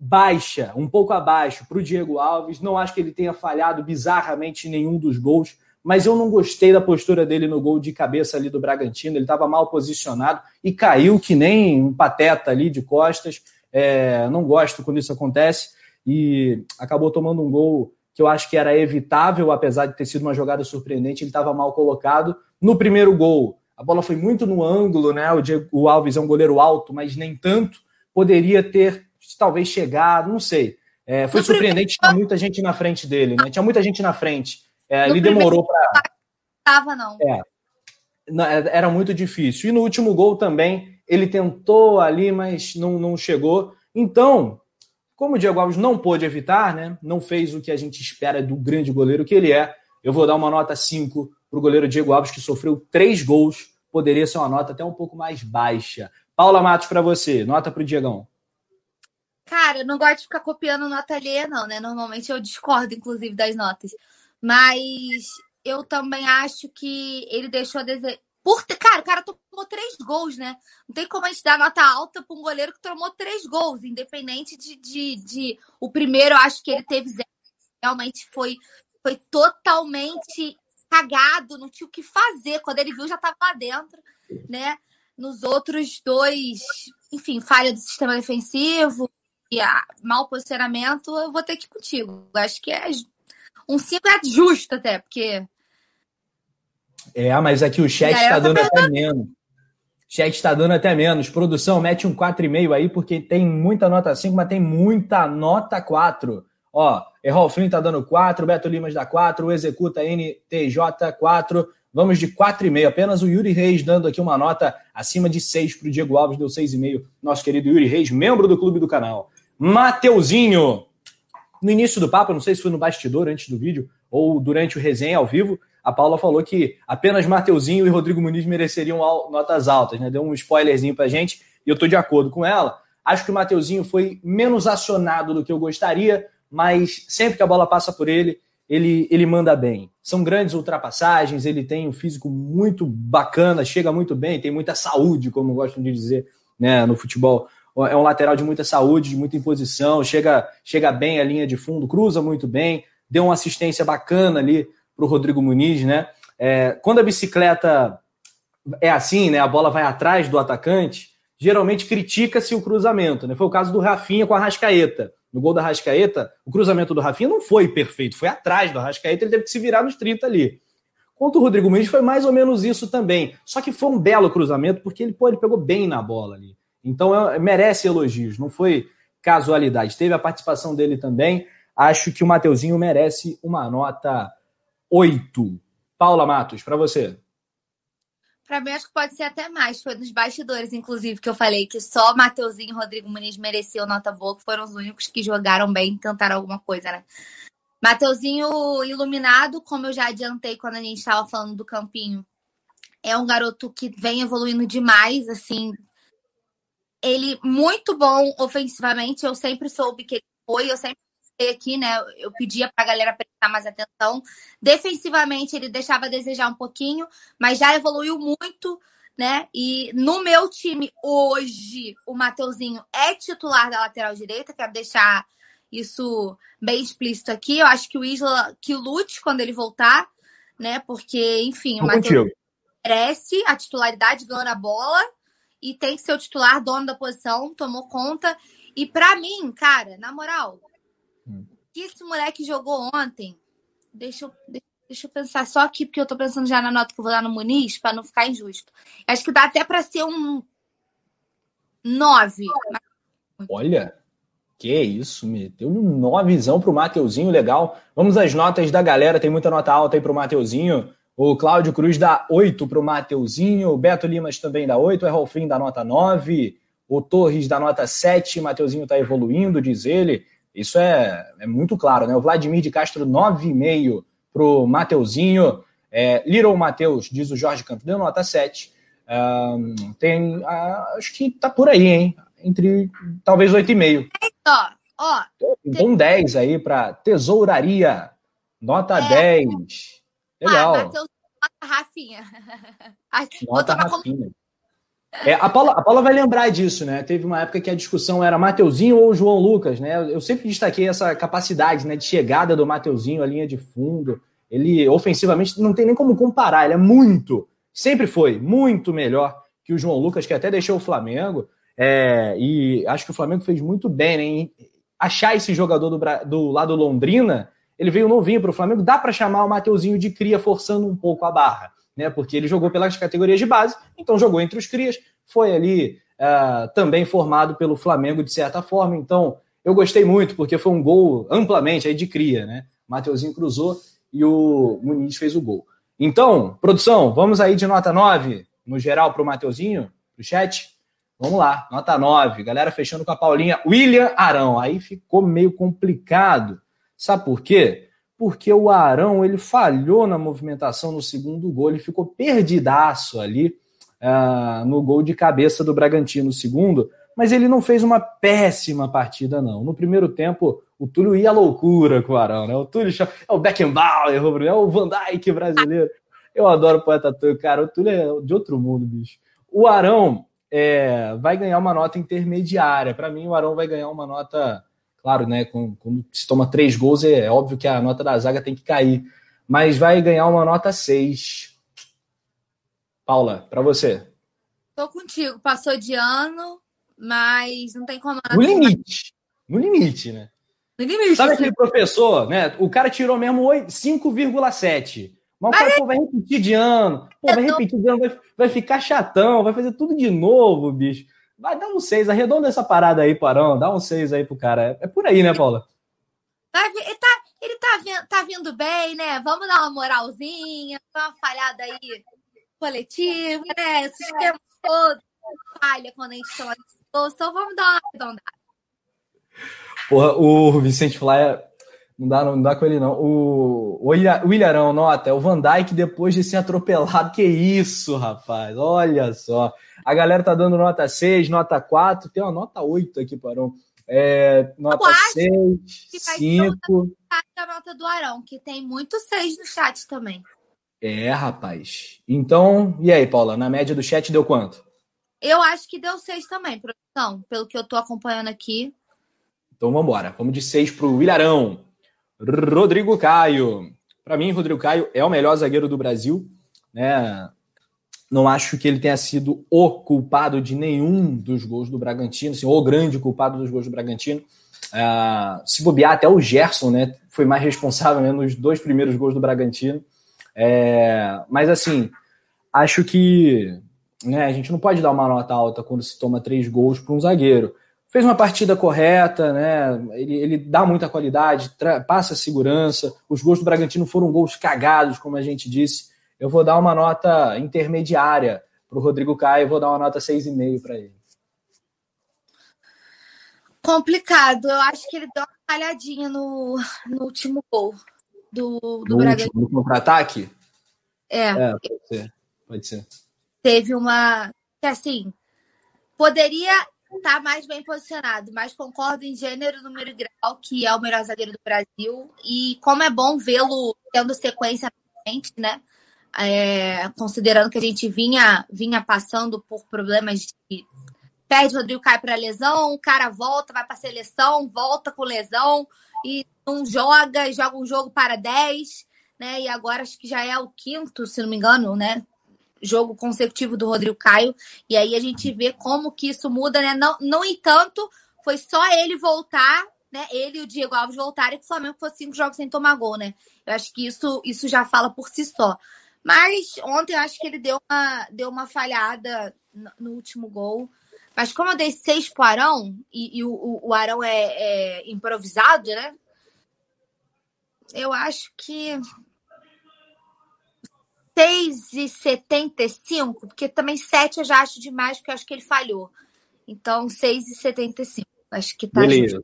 baixa, um pouco abaixo para o Diego Alves. Não acho que ele tenha falhado bizarramente nenhum dos gols mas eu não gostei da postura dele no gol de cabeça ali do Bragantino. Ele estava mal posicionado e caiu que nem um pateta ali de costas. É, não gosto quando isso acontece e acabou tomando um gol que eu acho que era evitável, apesar de ter sido uma jogada surpreendente. Ele estava mal colocado. No primeiro gol, a bola foi muito no ângulo, né? O, Diego, o Alves é um goleiro alto, mas nem tanto. Poderia ter talvez chegado, não sei. É, foi surpreendente, tinha muita gente na frente dele, né? Tinha muita gente na frente. É, ele demorou para. Tava, não. É, é, era muito difícil. E no último gol também, ele tentou ali, mas não, não chegou. Então, como o Diego Alves não pôde evitar, né? Não fez o que a gente espera do grande goleiro que ele é. Eu vou dar uma nota 5 para o goleiro Diego Alves, que sofreu três gols. Poderia ser uma nota até um pouco mais baixa. Paula Matos, para você, nota para o Diegão. Cara, eu não gosto de ficar copiando nota alheia, não, né? Normalmente eu discordo, inclusive, das notas. Mas eu também acho que ele deixou a desejar. Por Cara, o cara tomou três gols, né? Não tem como a gente dar nota alta para um goleiro que tomou três gols, independente de, de, de... O primeiro, eu acho que ele teve zero. Realmente foi, foi totalmente cagado, não tinha o que fazer. Quando ele viu, já estava lá dentro, né? Nos outros dois, enfim, falha do sistema defensivo e a, mau posicionamento, eu vou ter que ir contigo. Acho que é um 5 é justo até, porque. É, mas aqui o chat está dando tá até menos. O chat está dando até menos. Produção, mete um 4,5 aí, porque tem muita nota 5, mas tem muita nota 4. Ó, Errol Flynn tá dando 4, Beto Limas dá 4, o Executa NTJ 4. Vamos de 4,5. Apenas o Yuri Reis dando aqui uma nota acima de 6 para o Diego Alves, deu 6,5. Nosso querido Yuri Reis, membro do clube do canal. Mateuzinho, no início do papo, não sei se foi no bastidor antes do vídeo ou durante o resenha ao vivo, a Paula falou que apenas Mateuzinho e Rodrigo Muniz mereceriam notas altas, né? Deu um spoilerzinho pra gente e eu tô de acordo com ela. Acho que o Mateuzinho foi menos acionado do que eu gostaria, mas sempre que a bola passa por ele, ele, ele manda bem. São grandes ultrapassagens, ele tem um físico muito bacana, chega muito bem, tem muita saúde, como gostam de dizer né, no futebol é um lateral de muita saúde, de muita imposição, chega, chega bem a linha de fundo, cruza muito bem, deu uma assistência bacana ali para o Rodrigo Muniz, né? É, quando a bicicleta é assim, né? A bola vai atrás do atacante, geralmente critica-se o cruzamento, né? Foi o caso do Rafinha com a Rascaeta. No gol da Rascaeta, o cruzamento do Rafinha não foi perfeito, foi atrás do Rascaeta, ele teve que se virar nos 30 ali. Quanto o Rodrigo Muniz foi mais ou menos isso também. Só que foi um belo cruzamento, porque ele, pô, ele pegou bem na bola ali. Então é, merece elogios, não foi casualidade. Teve a participação dele também. Acho que o Mateuzinho merece uma nota 8. Paula Matos, para você. Para mim, acho que pode ser até mais. Foi nos bastidores, inclusive, que eu falei que só Mateuzinho e Rodrigo Muniz mereciam nota boa, que foram os únicos que jogaram bem tentaram alguma coisa, né? Mateuzinho iluminado, como eu já adiantei quando a gente estava falando do Campinho, é um garoto que vem evoluindo demais, assim, ele muito bom ofensivamente. Eu sempre soube que ele foi, eu sempre aqui, né? Eu pedia para a galera prestar mais atenção. Defensivamente, ele deixava a desejar um pouquinho, mas já evoluiu muito, né? E no meu time hoje, o Mateuzinho é titular da lateral direita, quero deixar isso bem explícito aqui. Eu acho que o Isla que lute quando ele voltar, né? Porque, enfim, o Matheus merece a titularidade, ganhando a bola e tem que ser o titular, dono da posição, tomou conta. E para mim, cara, na moral, hum. que esse moleque jogou ontem, deixa eu, deixa eu pensar só aqui, porque eu tô pensando já na nota que eu vou dar no Muniz, para não ficar injusto. Acho que dá até para ser um 9. Olha, Que isso, meteu um novizão pro Mateuzinho, legal. Vamos às notas da galera, tem muita nota alta aí pro Mateuzinho. O Cláudio Cruz dá 8 pro Mateuzinho, o Beto Limas também dá 8, o Errolfim dá nota 9, o Torres dá nota 7, Mateuzinho tá evoluindo, diz ele. Isso é, é muito claro, né? O Vladimir de Castro, 9,5 pro Mateuzinho. É, Little Matheus, diz o Jorge Campos, deu nota 7. Um, tem, uh, acho que tá por aí, hein? Entre talvez 8,5. Ó, ó. Então tem... 10 aí para tesouraria. Nota é. 10. Legal. Ah, Matheus, nota Rafinha. Nota Rafinha. É, a, Paula, a Paula vai lembrar disso, né? Teve uma época que a discussão era Mateuzinho ou João Lucas, né? Eu sempre destaquei essa capacidade né, de chegada do Mateuzinho, a linha de fundo. Ele, ofensivamente, não tem nem como comparar, ele é muito, sempre foi, muito melhor que o João Lucas, que até deixou o Flamengo. É, e acho que o Flamengo fez muito bem né, em achar esse jogador do, do lado Londrina. Ele veio novinho para o Flamengo, dá para chamar o Mateuzinho de cria, forçando um pouco a barra né? Porque ele jogou pelas categorias de base, então jogou entre os crias, foi ali uh, também formado pelo Flamengo de certa forma. Então eu gostei muito, porque foi um gol amplamente aí de cria, né? Mateuzinho cruzou e o Muniz fez o gol. Então, produção, vamos aí de nota 9 no geral para o Mateuzinho, pro chat. Vamos lá, nota 9. Galera fechando com a Paulinha. William Arão. Aí ficou meio complicado. Sabe por quê? porque o Arão ele falhou na movimentação no segundo gol, ele ficou perdidaço ali uh, no gol de cabeça do Bragantino, segundo, mas ele não fez uma péssima partida, não. No primeiro tempo, o Túlio ia à loucura com o Arão, né? O Túlio é o Beckenbauer, é o Van Dijk brasileiro. Eu adoro o poeta Túlio, cara. O Túlio é de outro mundo, bicho. O Arão é, vai ganhar uma nota intermediária. Para mim, o Arão vai ganhar uma nota Claro, né? Quando se toma três gols, é óbvio que a nota da zaga tem que cair. Mas vai ganhar uma nota 6. Paula, para você. Tô contigo. Passou de ano, mas não tem como. No limite. No limite, né? No limite. Sabe aquele professor, né? O cara tirou mesmo 5,7. Mas, mas o cara é... pô, vai repetir de ano. Pô, vai repetir de ano, vai, vai ficar chatão, vai fazer tudo de novo, bicho. Vai dar um 6, arredonda essa parada aí, Parão. Dá um 6 aí pro cara. É, é por aí, né, Paula? Tá, ele tá, ele tá, vindo, tá vindo bem, né? Vamos dar uma moralzinha, dar uma falhada aí coletiva, né? Esse esquema todo falha quando a gente toma então vamos dar uma arredondada. Porra, o Vicente Flyer não dá, não dá com ele, não. O, o Ilharão, nota, é o Van Dyke depois de ser atropelado. Que isso, rapaz? Olha só. A galera tá dando nota 6, nota 4, tem uma nota 8 aqui, Parão. É, nota 6, 5. A nota do Arão, que tem muito 6 no chat também. É, rapaz. Então, e aí, Paula? Na média do chat deu quanto? Eu acho que deu 6 também, produção, pelo que eu tô acompanhando aqui. Então vamos embora. Vamos de 6 pro Ilharão. Rodrigo Caio. Para mim, Rodrigo Caio é o melhor zagueiro do Brasil. Né? Não acho que ele tenha sido o culpado de nenhum dos gols do Bragantino, assim, o grande culpado dos gols do Bragantino. Uh, se bobear, até o Gerson né, foi mais responsável né, nos dois primeiros gols do Bragantino. É, mas assim, acho que né, a gente não pode dar uma nota alta quando se toma três gols para um zagueiro. Fez uma partida correta, né? Ele, ele dá muita qualidade, passa segurança. Os gols do Bragantino foram gols cagados, como a gente disse eu vou dar uma nota intermediária para o Rodrigo Caio, vou dar uma nota 6,5 para ele. Complicado. Eu acho que ele deu uma falhadinha no, no último gol do, do no Bragantino. no contra-ataque? É. é. Pode ser. Pode ser. Teve uma. Que assim, poderia estar tá mais bem posicionado, mas concordo em gênero, número e grau, que é o melhor zagueiro do Brasil. E como é bom vê-lo tendo sequência frente, né? é, considerando que a gente vinha, vinha passando por problemas de perde Rodrigo cai para lesão, o cara volta, vai para seleção, volta com lesão e não joga, joga um jogo para 10, né? E agora acho que já é o quinto, se não me engano, né? Jogo consecutivo do Rodrigo Caio. E aí a gente vê como que isso muda, né? Não, no entanto, foi só ele voltar, né? Ele e o Diego Alves voltarem que o Flamengo foi cinco jogos sem tomar gol, né? Eu acho que isso, isso já fala por si só. Mas ontem eu acho que ele deu uma, deu uma falhada no último gol. Mas como eu dei seis pro Arão, e, e o, o Arão é, é improvisado, né? Eu acho que 6,75, porque também 7 eu já acho demais, porque eu acho que ele falhou. Então, 6,75. Acho que tá Beleza.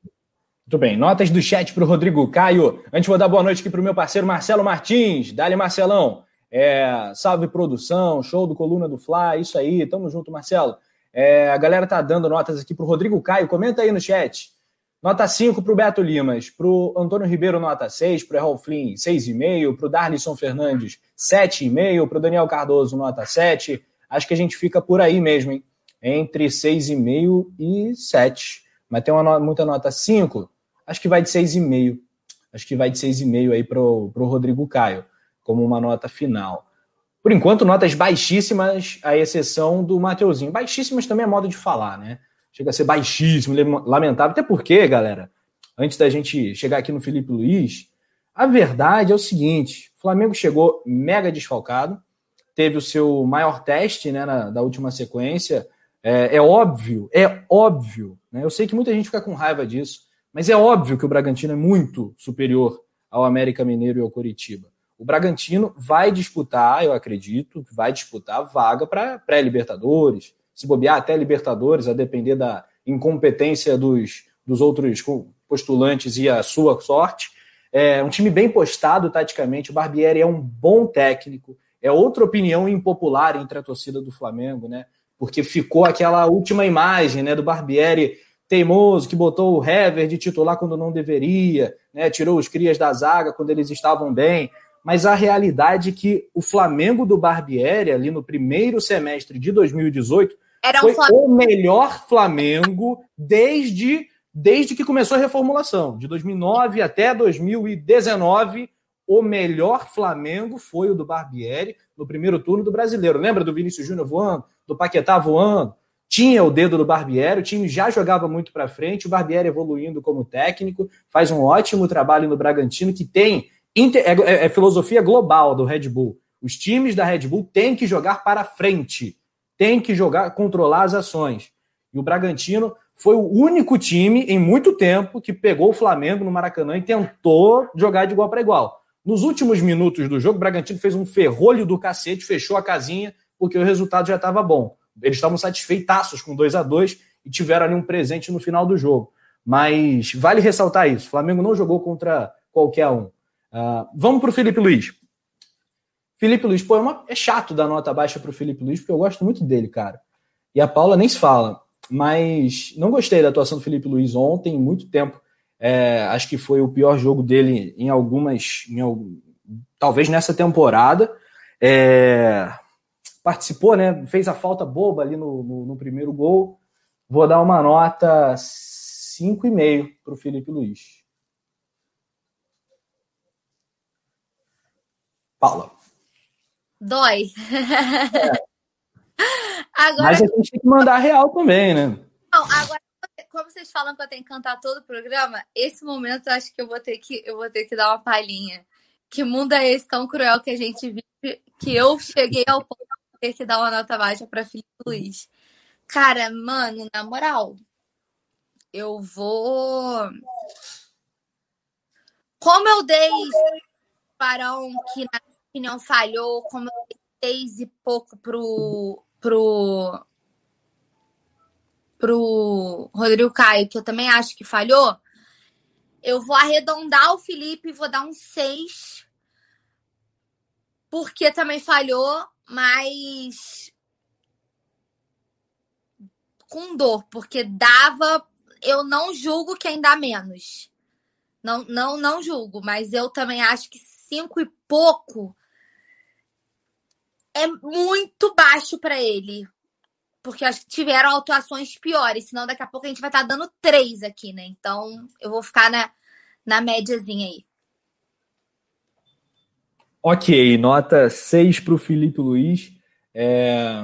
Muito bem. Notas do chat para o Rodrigo Caio. Antes, vou dar boa noite aqui para o meu parceiro Marcelo Martins. Dali, Marcelão. É, salve produção, show do Coluna do Fly, isso aí. Tamo junto, Marcelo. É, a galera tá dando notas aqui para o Rodrigo Caio. Comenta aí no chat. Nota 5 para o Beto Limas, para o Antônio Ribeiro, nota 6, para o Errol Flynn, 6,5, para o Darlison Fernandes, 7,5, para o Daniel Cardoso, nota 7. Acho que a gente fica por aí mesmo, hein? Entre 6,5 e 7. Mas tem uma nota, muita nota 5, acho que vai de 6,5. Acho que vai de 6,5 aí para o Rodrigo Caio, como uma nota final. Por enquanto, notas baixíssimas, à exceção do Mateuzinho. Baixíssimas também é modo de falar, né? Chega a ser baixíssimo, lamentável. Até porque, galera, antes da gente chegar aqui no Felipe Luiz, a verdade é o seguinte: o Flamengo chegou mega desfalcado, teve o seu maior teste né, na, da última sequência. É, é óbvio, é óbvio. Né? Eu sei que muita gente fica com raiva disso, mas é óbvio que o Bragantino é muito superior ao América Mineiro e ao Coritiba. O Bragantino vai disputar, eu acredito, vai disputar vaga para pré-Libertadores, se bobear até Libertadores, a depender da incompetência dos, dos outros postulantes e a sua sorte. É um time bem postado taticamente. O Barbieri é um bom técnico. É outra opinião impopular entre a torcida do Flamengo, né? Porque ficou aquela última imagem, né, do Barbieri teimoso que botou o Hever de titular quando não deveria, né? Tirou os crias da zaga quando eles estavam bem. Mas a realidade é que o Flamengo do Barbieri ali no primeiro semestre de 2018 era um foi o melhor Flamengo desde, desde que começou a reformulação. De 2009 até 2019, o melhor Flamengo foi o do Barbieri no primeiro turno do Brasileiro. Lembra do Vinícius Júnior voando, do Paquetá voando? Tinha o dedo do Barbieri, o time já jogava muito para frente, o Barbieri evoluindo como técnico, faz um ótimo trabalho no Bragantino, que tem é, é, é filosofia global do Red Bull. Os times da Red Bull têm que jogar para frente tem que jogar, controlar as ações. E o Bragantino foi o único time em muito tempo que pegou o Flamengo no Maracanã e tentou jogar de igual para igual. Nos últimos minutos do jogo, o Bragantino fez um ferrolho do cacete, fechou a casinha, porque o resultado já estava bom. Eles estavam satisfeitaços com 2 a 2 e tiveram ali um presente no final do jogo. Mas vale ressaltar isso: o Flamengo não jogou contra qualquer um. Uh, vamos para o Felipe Luiz. Felipe Luiz, pô, é, uma, é chato dar nota baixa pro Felipe Luiz, porque eu gosto muito dele, cara. E a Paula nem se fala. Mas não gostei da atuação do Felipe Luiz ontem, muito tempo. É, acho que foi o pior jogo dele em algumas. Em, talvez nessa temporada. É, participou, né? Fez a falta boba ali no, no, no primeiro gol. Vou dar uma nota 5,5 para o Felipe Luiz. Paula. Dói. É. Agora... Mas a gente tem que mandar real também, né? Não, agora, como vocês falam que eu tenho que cantar todo o programa, esse momento eu acho que eu vou ter que, eu vou ter que dar uma palhinha. Que mundo é esse tão cruel que a gente vive, que eu cheguei ao ponto de ter que dar uma nota baixa para Felipe Luiz. Cara, mano, na moral, eu vou. Como eu dei Barão que opinião falhou, como seis e pouco pro, pro, pro Rodrigo Caio, que eu também acho que falhou, eu vou arredondar o Felipe e vou dar um seis, porque também falhou, mas com dor, porque dava. Eu não julgo quem dá menos. Não, não, não julgo, mas eu também acho que cinco e pouco é muito baixo para ele. Porque acho que tiveram atuações piores, senão daqui a pouco a gente vai estar tá dando três aqui, né? Então eu vou ficar na, na médiazinha aí. Ok, nota 6 para o Felipe Luiz. É...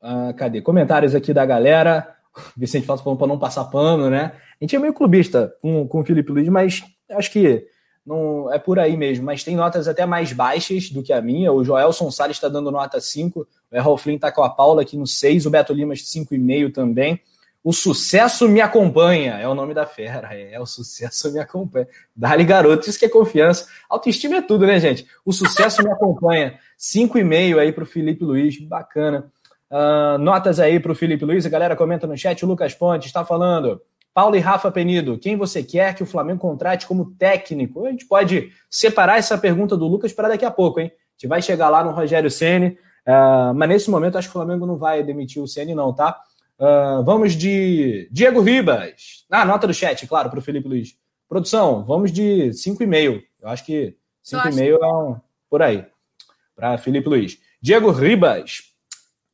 Ah, cadê? Comentários aqui da galera. Vicente Falso falando para não passar pano, né? A gente é meio clubista com, com o Felipe Luiz, mas acho que não, é por aí mesmo, mas tem notas até mais baixas do que a minha. O Joelson Salles está dando nota 5, o Errol Flynn está com a Paula aqui no 6, o Beto Limas 5,5 também. O sucesso me acompanha, é o nome da fera, é, é o sucesso me acompanha. Dali, garoto, isso que é confiança. Autoestima é tudo, né, gente? O sucesso me acompanha. 5,5 aí para o Felipe Luiz, bacana. Uh, notas aí para o Felipe Luiz, a galera comenta no chat. O Lucas Ponte está falando. Paulo e Rafa Penido, quem você quer que o Flamengo contrate como técnico? A gente pode separar essa pergunta do Lucas para daqui a pouco, hein? A gente vai chegar lá no Rogério Ceni, uh, mas nesse momento acho que o Flamengo não vai demitir o Ceni, não, tá? Uh, vamos de Diego Ribas. Ah, nota do chat, claro, para o Felipe Luiz. Produção, vamos de 5,5. Eu acho que 5,5 acho... é um, por aí. Para Felipe Luiz. Diego Ribas.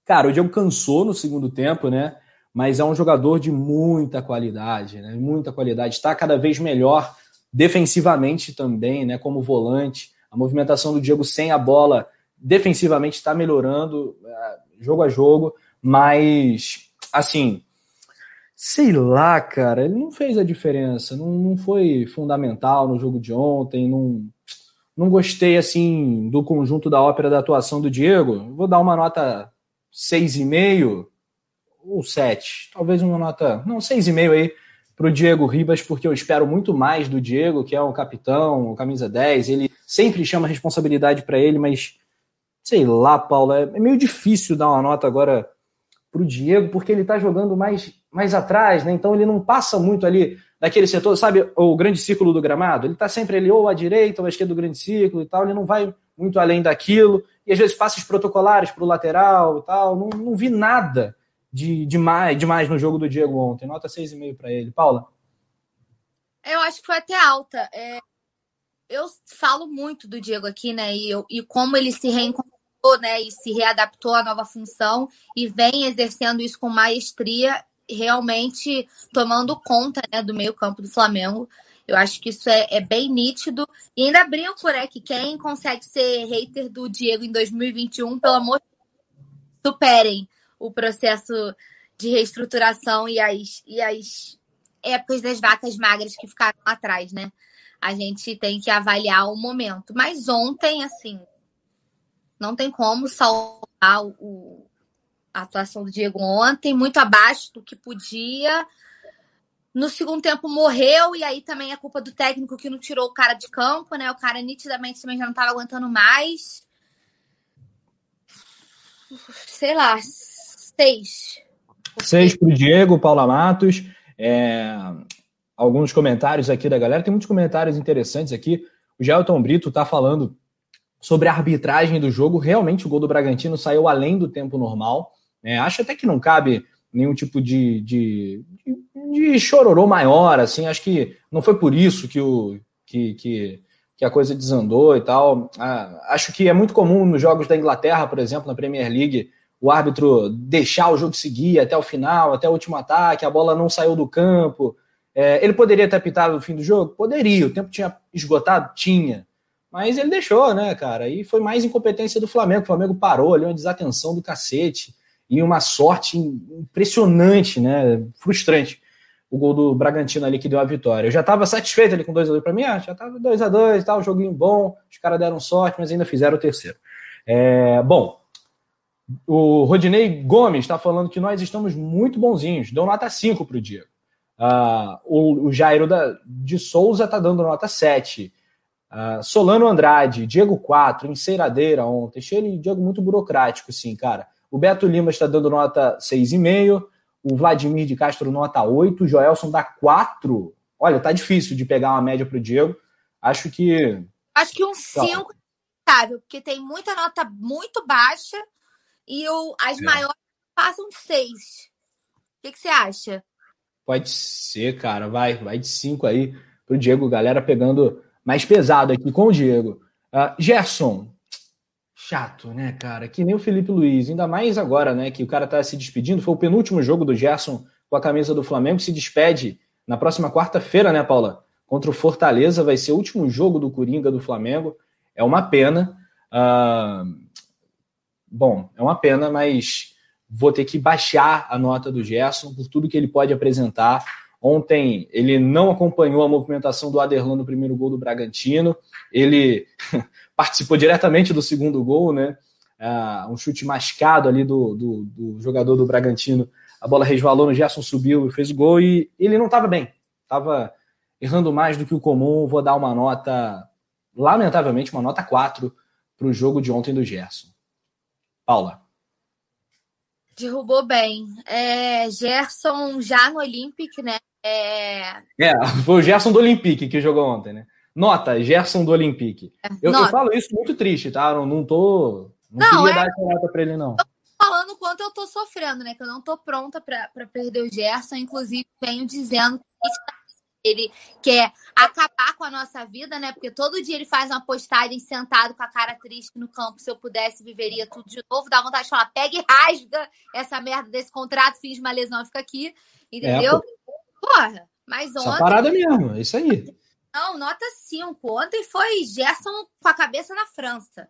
Cara, o Diego cansou no segundo tempo, né? Mas é um jogador de muita qualidade, né? Muita qualidade. Está cada vez melhor defensivamente também, né? Como volante. A movimentação do Diego sem a bola defensivamente está melhorando é, jogo a jogo, mas assim, sei lá, cara, ele não fez a diferença, não, não foi fundamental no jogo de ontem, não, não gostei, assim, do conjunto da ópera da atuação do Diego. Vou dar uma nota 6,5 ou 7, talvez uma nota, não, 6,5 aí para o Diego Ribas, porque eu espero muito mais do Diego, que é um capitão, camisa 10, ele sempre chama responsabilidade para ele, mas sei lá, Paulo, é meio difícil dar uma nota agora para o Diego, porque ele está jogando mais, mais atrás, né? Então ele não passa muito ali daquele setor, sabe, o grande círculo do gramado? Ele está sempre ali ou à direita ou à esquerda do grande círculo e tal, ele não vai muito além daquilo, e às vezes passes protocolares para o lateral e tal. Não, não vi nada de, de, mais, de mais no jogo do Diego ontem. Nota 6,5 para ele. Paula? Eu acho que foi até alta. É, eu falo muito do Diego aqui, né? E, eu, e como ele se reencontrou né, e se readaptou à nova função e vem exercendo isso com maestria, realmente tomando conta né, do meio campo do Flamengo. Eu acho que isso é, é bem nítido. E ainda brinco, né, que quem consegue ser hater do Diego em 2021, pelo amor de Deus, superem o processo de reestruturação e as, e as épocas das vacas magras que ficaram atrás, né? A gente tem que avaliar o momento. Mas ontem, assim, não tem como salvar o, a atuação do Diego ontem, muito abaixo do que podia. No segundo tempo morreu, e aí também é culpa do técnico que não tirou o cara de campo, né? O cara nitidamente também já não estava aguentando mais. Sei lá, seis. Seis para o Diego, Paula Matos. É, alguns comentários aqui da galera. Tem muitos comentários interessantes aqui. O Gelton Brito está falando sobre a arbitragem do jogo. Realmente o gol do Bragantino saiu além do tempo normal. Né? Acho até que não cabe nenhum tipo de, de, de, chororô maior, assim. Acho que não foi por isso que, o, que, que, que a coisa desandou e tal. Ah, acho que é muito comum nos jogos da Inglaterra, por exemplo, na Premier League, o árbitro deixar o jogo seguir até o final, até o último ataque, a bola não saiu do campo. É, ele poderia ter apitado no fim do jogo? Poderia. O tempo tinha esgotado? Tinha. Mas ele deixou, né, cara? E foi mais incompetência do Flamengo. O Flamengo parou ali, uma desatenção do cacete. E uma sorte impressionante, né? Frustrante. O gol do Bragantino ali que deu a vitória. Eu já estava satisfeito ali com 2x2 para mim, ah, já estava 2x2 e tal, joguinho bom, os caras deram sorte, mas ainda fizeram o terceiro. É, bom, o Rodinei Gomes está falando que nós estamos muito bonzinhos, deu nota 5 para o Diego. Uh, o, o Jairo da, de Souza está dando nota 7. Uh, Solano Andrade, Diego 4, Enceiradeira ontem. Achei ele Diego muito burocrático, sim, cara. O Beto Lima está dando nota 6,5. O Vladimir de Castro, nota 8. O Joelson dá 4. Olha, tá difícil de pegar uma média para o Diego. Acho que. Acho que um 5 é porque tem muita nota muito baixa e o, as é. maiores passam de 6. O que, que você acha? Pode ser, cara. Vai, vai de 5 aí pro Diego. Galera pegando mais pesado aqui com o Diego. Uh, Gerson, chato, né, cara? Que nem o Felipe Luiz, ainda mais agora, né, que o cara tá se despedindo. Foi o penúltimo jogo do Gerson com a camisa do Flamengo, se despede na próxima quarta-feira, né, Paula? Contra o Fortaleza, vai ser o último jogo do Coringa do Flamengo. É uma pena. Uh, bom, é uma pena, mas vou ter que baixar a nota do Gerson por tudo que ele pode apresentar. Ontem ele não acompanhou a movimentação do Aderlan no primeiro gol do Bragantino. Ele participou diretamente do segundo gol, né? Uh, um chute mascado ali do, do, do, jogador do Bragantino. A bola resvalou no Gerson, subiu e fez o gol. E ele não estava bem, estava errando mais do que o comum. Vou dar uma nota, lamentavelmente, uma nota 4 para o jogo de ontem do Gerson. Paula. Derrubou bem. É, Gerson já no Olympic, né? É... é, foi o Gerson do Olympique que jogou ontem, né? Nota, Gerson do Olympique. É, eu, eu, falo isso muito triste, tá? Eu não tô. Não, não queria é... dar essa nota pra ele, não. falando quanto eu tô sofrendo, né? Que eu não tô pronta pra, pra perder o Gerson. Inclusive, venho dizendo que ele quer acabar com a nossa vida, né? Porque todo dia ele faz uma postagem sentado com a cara triste no campo. Se eu pudesse, viveria tudo de novo. Dá vontade de falar, pega e rasga essa merda desse contrato, fiz uma lesão, fica aqui. Entendeu? É, Porra, mas ontem. Essa parada mesmo, é isso aí. Não, nota 5. Ontem foi Gerson com a cabeça na França.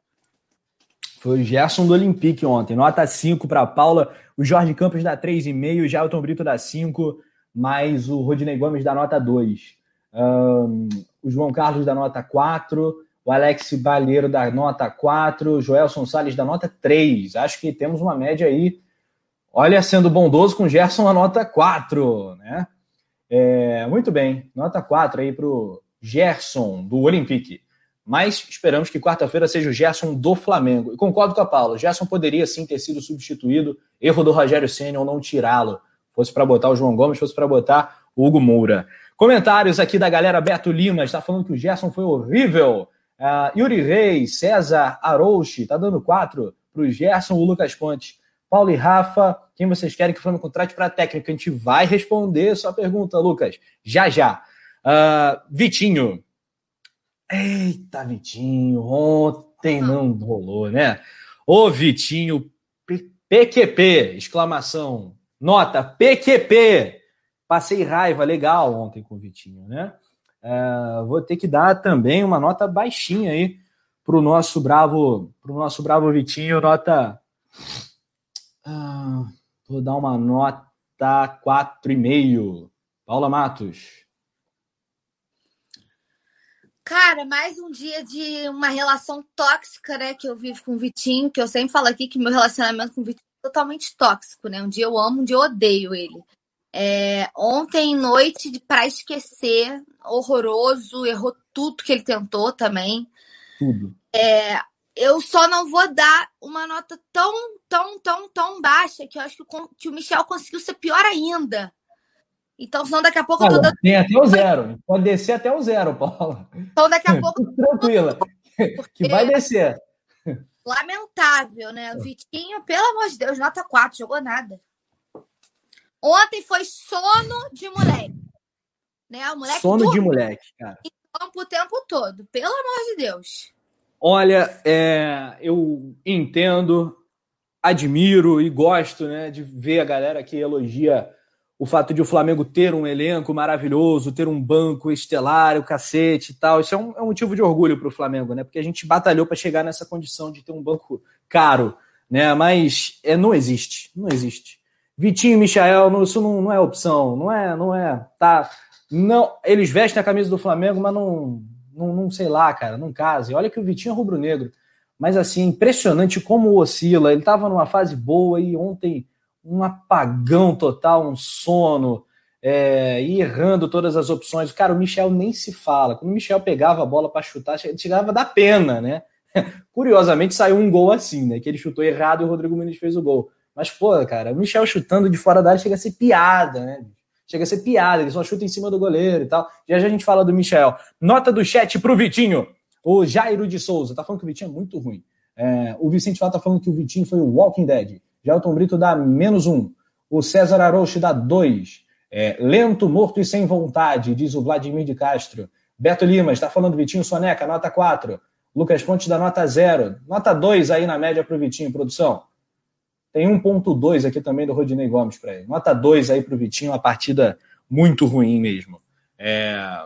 Foi o Gerson do Olympique ontem. Nota 5 para Paula. O Jorge Campos dá 3,5. O Gelton Brito dá 5. Mais o Rodinei Gomes dá nota 2. Um, o João Carlos dá nota 4. O Alex Balheiro dá nota 4. O Joelson Salles dá nota 3. Acho que temos uma média aí. Olha, sendo bondoso com o Gerson, a nota 4, né? É, muito bem, nota 4 aí para o Gerson, do Olympique. Mas esperamos que quarta-feira seja o Gerson do Flamengo. E concordo com a Paula, o Gerson poderia sim ter sido substituído. Erro do Rogério Senna ou não tirá-lo. Fosse para botar o João Gomes, fosse para botar o Hugo Moura. Comentários aqui da galera Beto Lima, está falando que o Gerson foi horrível. Uh, Yuri Reis, César Arouche, está dando 4 para o Gerson, o Lucas Pontes. Paulo e Rafa, quem vocês querem que o Flamengo contrate para a técnica? A gente vai responder sua pergunta, Lucas, já já. Uh, Vitinho. Eita, Vitinho, ontem não rolou, né? Ô, Vitinho, PQP, exclamação. Nota, PQP. Passei raiva legal ontem com o Vitinho, né? Uh, vou ter que dar também uma nota baixinha aí pro nosso bravo, pro nosso bravo Vitinho, nota ah, vou dar uma nota 4,5. Paula Matos. Cara, mais um dia de uma relação tóxica, né, que eu vivo com o Vitinho, que eu sempre falo aqui que meu relacionamento com o Vitinho totalmente tóxico, né? Um dia eu amo, um dia eu odeio ele. É, ontem, noite para esquecer, horroroso, errou tudo que ele tentou também. Tudo. É, eu só não vou dar uma nota tão, tão, tão, tão baixa que eu acho que o, que o Michel conseguiu ser pior ainda. Então, senão daqui a pouco eu tô dando... Tem até o zero. Pode descer até o zero, Paula. Então, daqui a pouco. Tranquila. Que vai descer. Lamentável, né? O Vitinho, pelo amor de Deus, nota 4, jogou nada. Ontem foi sono de moleque. Né? O moleque sono de moleque, cara. Campo o tempo todo. Pelo amor de Deus. Olha, é, eu entendo, admiro e gosto né, de ver a galera que elogia o fato de o Flamengo ter um elenco maravilhoso, ter um banco estelar, o cacete e tal. Isso é um, é um motivo de orgulho para o Flamengo, né? Porque a gente batalhou para chegar nessa condição de ter um banco caro, né? Mas é, não existe, não existe. Vitinho e Michael, não, isso não, não é opção, não é, não é, tá? Não, eles vestem a camisa do Flamengo, mas não, não, não sei lá, cara, não case. Olha que o Vitinho é rubro-negro. Mas assim, impressionante como oscila. Ele estava numa fase boa e ontem um apagão total, um sono, é, e errando todas as opções. Cara, o Michel nem se fala. Quando o Michel pegava a bola para chutar, chegava da pena, né? Curiosamente saiu um gol assim, né? Que ele chutou errado e o Rodrigo Muniz fez o gol. Mas, pô, cara, o Michel chutando de fora da área chega a ser piada, né? Chega a ser piada, ele só chuta em cima do goleiro e tal. Já já a gente fala do Michel. Nota do chat pro Vitinho. O Jairo de Souza tá falando que o Vitinho é muito ruim. É, o Vicente Fala tá falando que o Vitinho foi o Walking Dead. Gelton Brito dá menos um. O César Arouche dá dois. É, lento, morto e sem vontade, diz o Vladimir de Castro. Beto Lima está falando Vitinho Soneca, nota 4. Lucas Pontes dá nota 0. Nota 2 aí na média para o Vitinho, produção. Tem 1.2 aqui também do Rodinei Gomes para ele. Nota 2 aí para o Vitinho, uma partida muito ruim mesmo. É...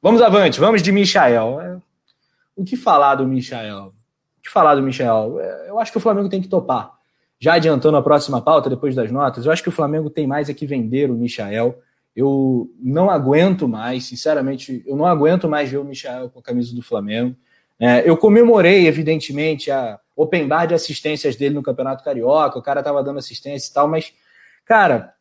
Vamos avante, vamos de Michael. É... O que falar do Michael? O que falar do Michael? É... Eu acho que o Flamengo tem que topar. Já adiantando a próxima pauta, depois das notas, eu acho que o Flamengo tem mais é que vender o Michael. Eu não aguento mais, sinceramente, eu não aguento mais ver o Michel com a camisa do Flamengo. É, eu comemorei, evidentemente, a open bar de assistências dele no Campeonato Carioca, o cara tava dando assistência e tal, mas, cara,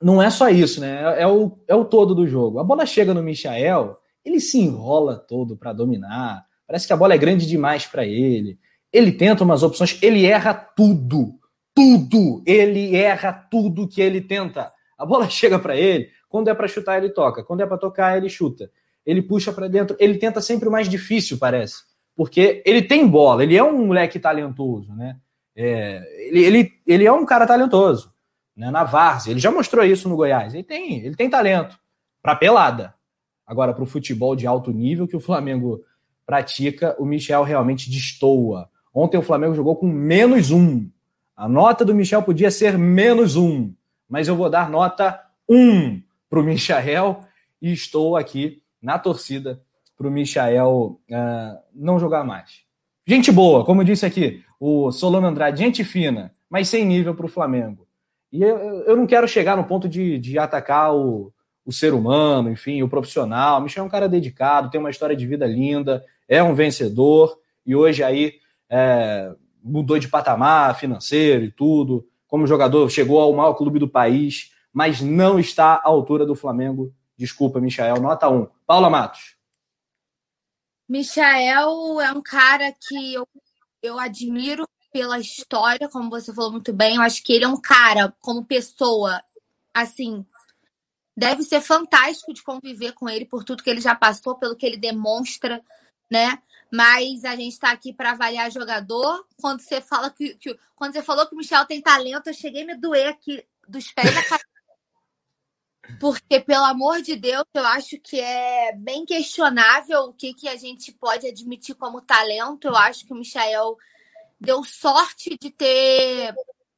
não é só isso, né? É, é o, é o todo do jogo. A bola chega no Michael, ele se enrola todo para dominar, parece que a bola é grande demais para ele. Ele tenta umas opções, ele erra tudo, tudo, ele erra tudo que ele tenta. A bola chega para ele, quando é para chutar ele toca, quando é para tocar ele chuta ele puxa para dentro, ele tenta sempre o mais difícil, parece. Porque ele tem bola, ele é um moleque talentoso, né? É, ele, ele, ele é um cara talentoso, né? Na Várzea, ele já mostrou isso no Goiás. Ele tem, ele tem talento para pelada. Agora, para o futebol de alto nível que o Flamengo pratica, o Michel realmente destoa. Ontem o Flamengo jogou com menos um. A nota do Michel podia ser menos um, mas eu vou dar nota um para o Michel e estou aqui na torcida para o Michael uh, não jogar mais. Gente boa, como disse aqui o Solano Andrade, gente fina, mas sem nível para o Flamengo. E eu, eu, não quero chegar no ponto de, de atacar o, o ser humano, enfim, o profissional. Michel é um cara dedicado, tem uma história de vida linda, é um vencedor e hoje aí é, mudou de patamar financeiro e tudo. Como jogador, chegou ao maior clube do país, mas não está à altura do Flamengo Desculpa, Michael, nota 1. Paula Matos. Michael é um cara que eu, eu admiro pela história, como você falou muito bem. Eu acho que ele é um cara, como pessoa, assim, deve ser fantástico de conviver com ele por tudo que ele já passou, pelo que ele demonstra, né? Mas a gente está aqui para avaliar jogador. Quando você fala que, que, quando você falou que o Michel tem talento, eu cheguei a me doer aqui dos pés à cabeça. Porque, pelo amor de Deus, eu acho que é bem questionável o que, que a gente pode admitir como talento. Eu acho que o Michael deu sorte de ter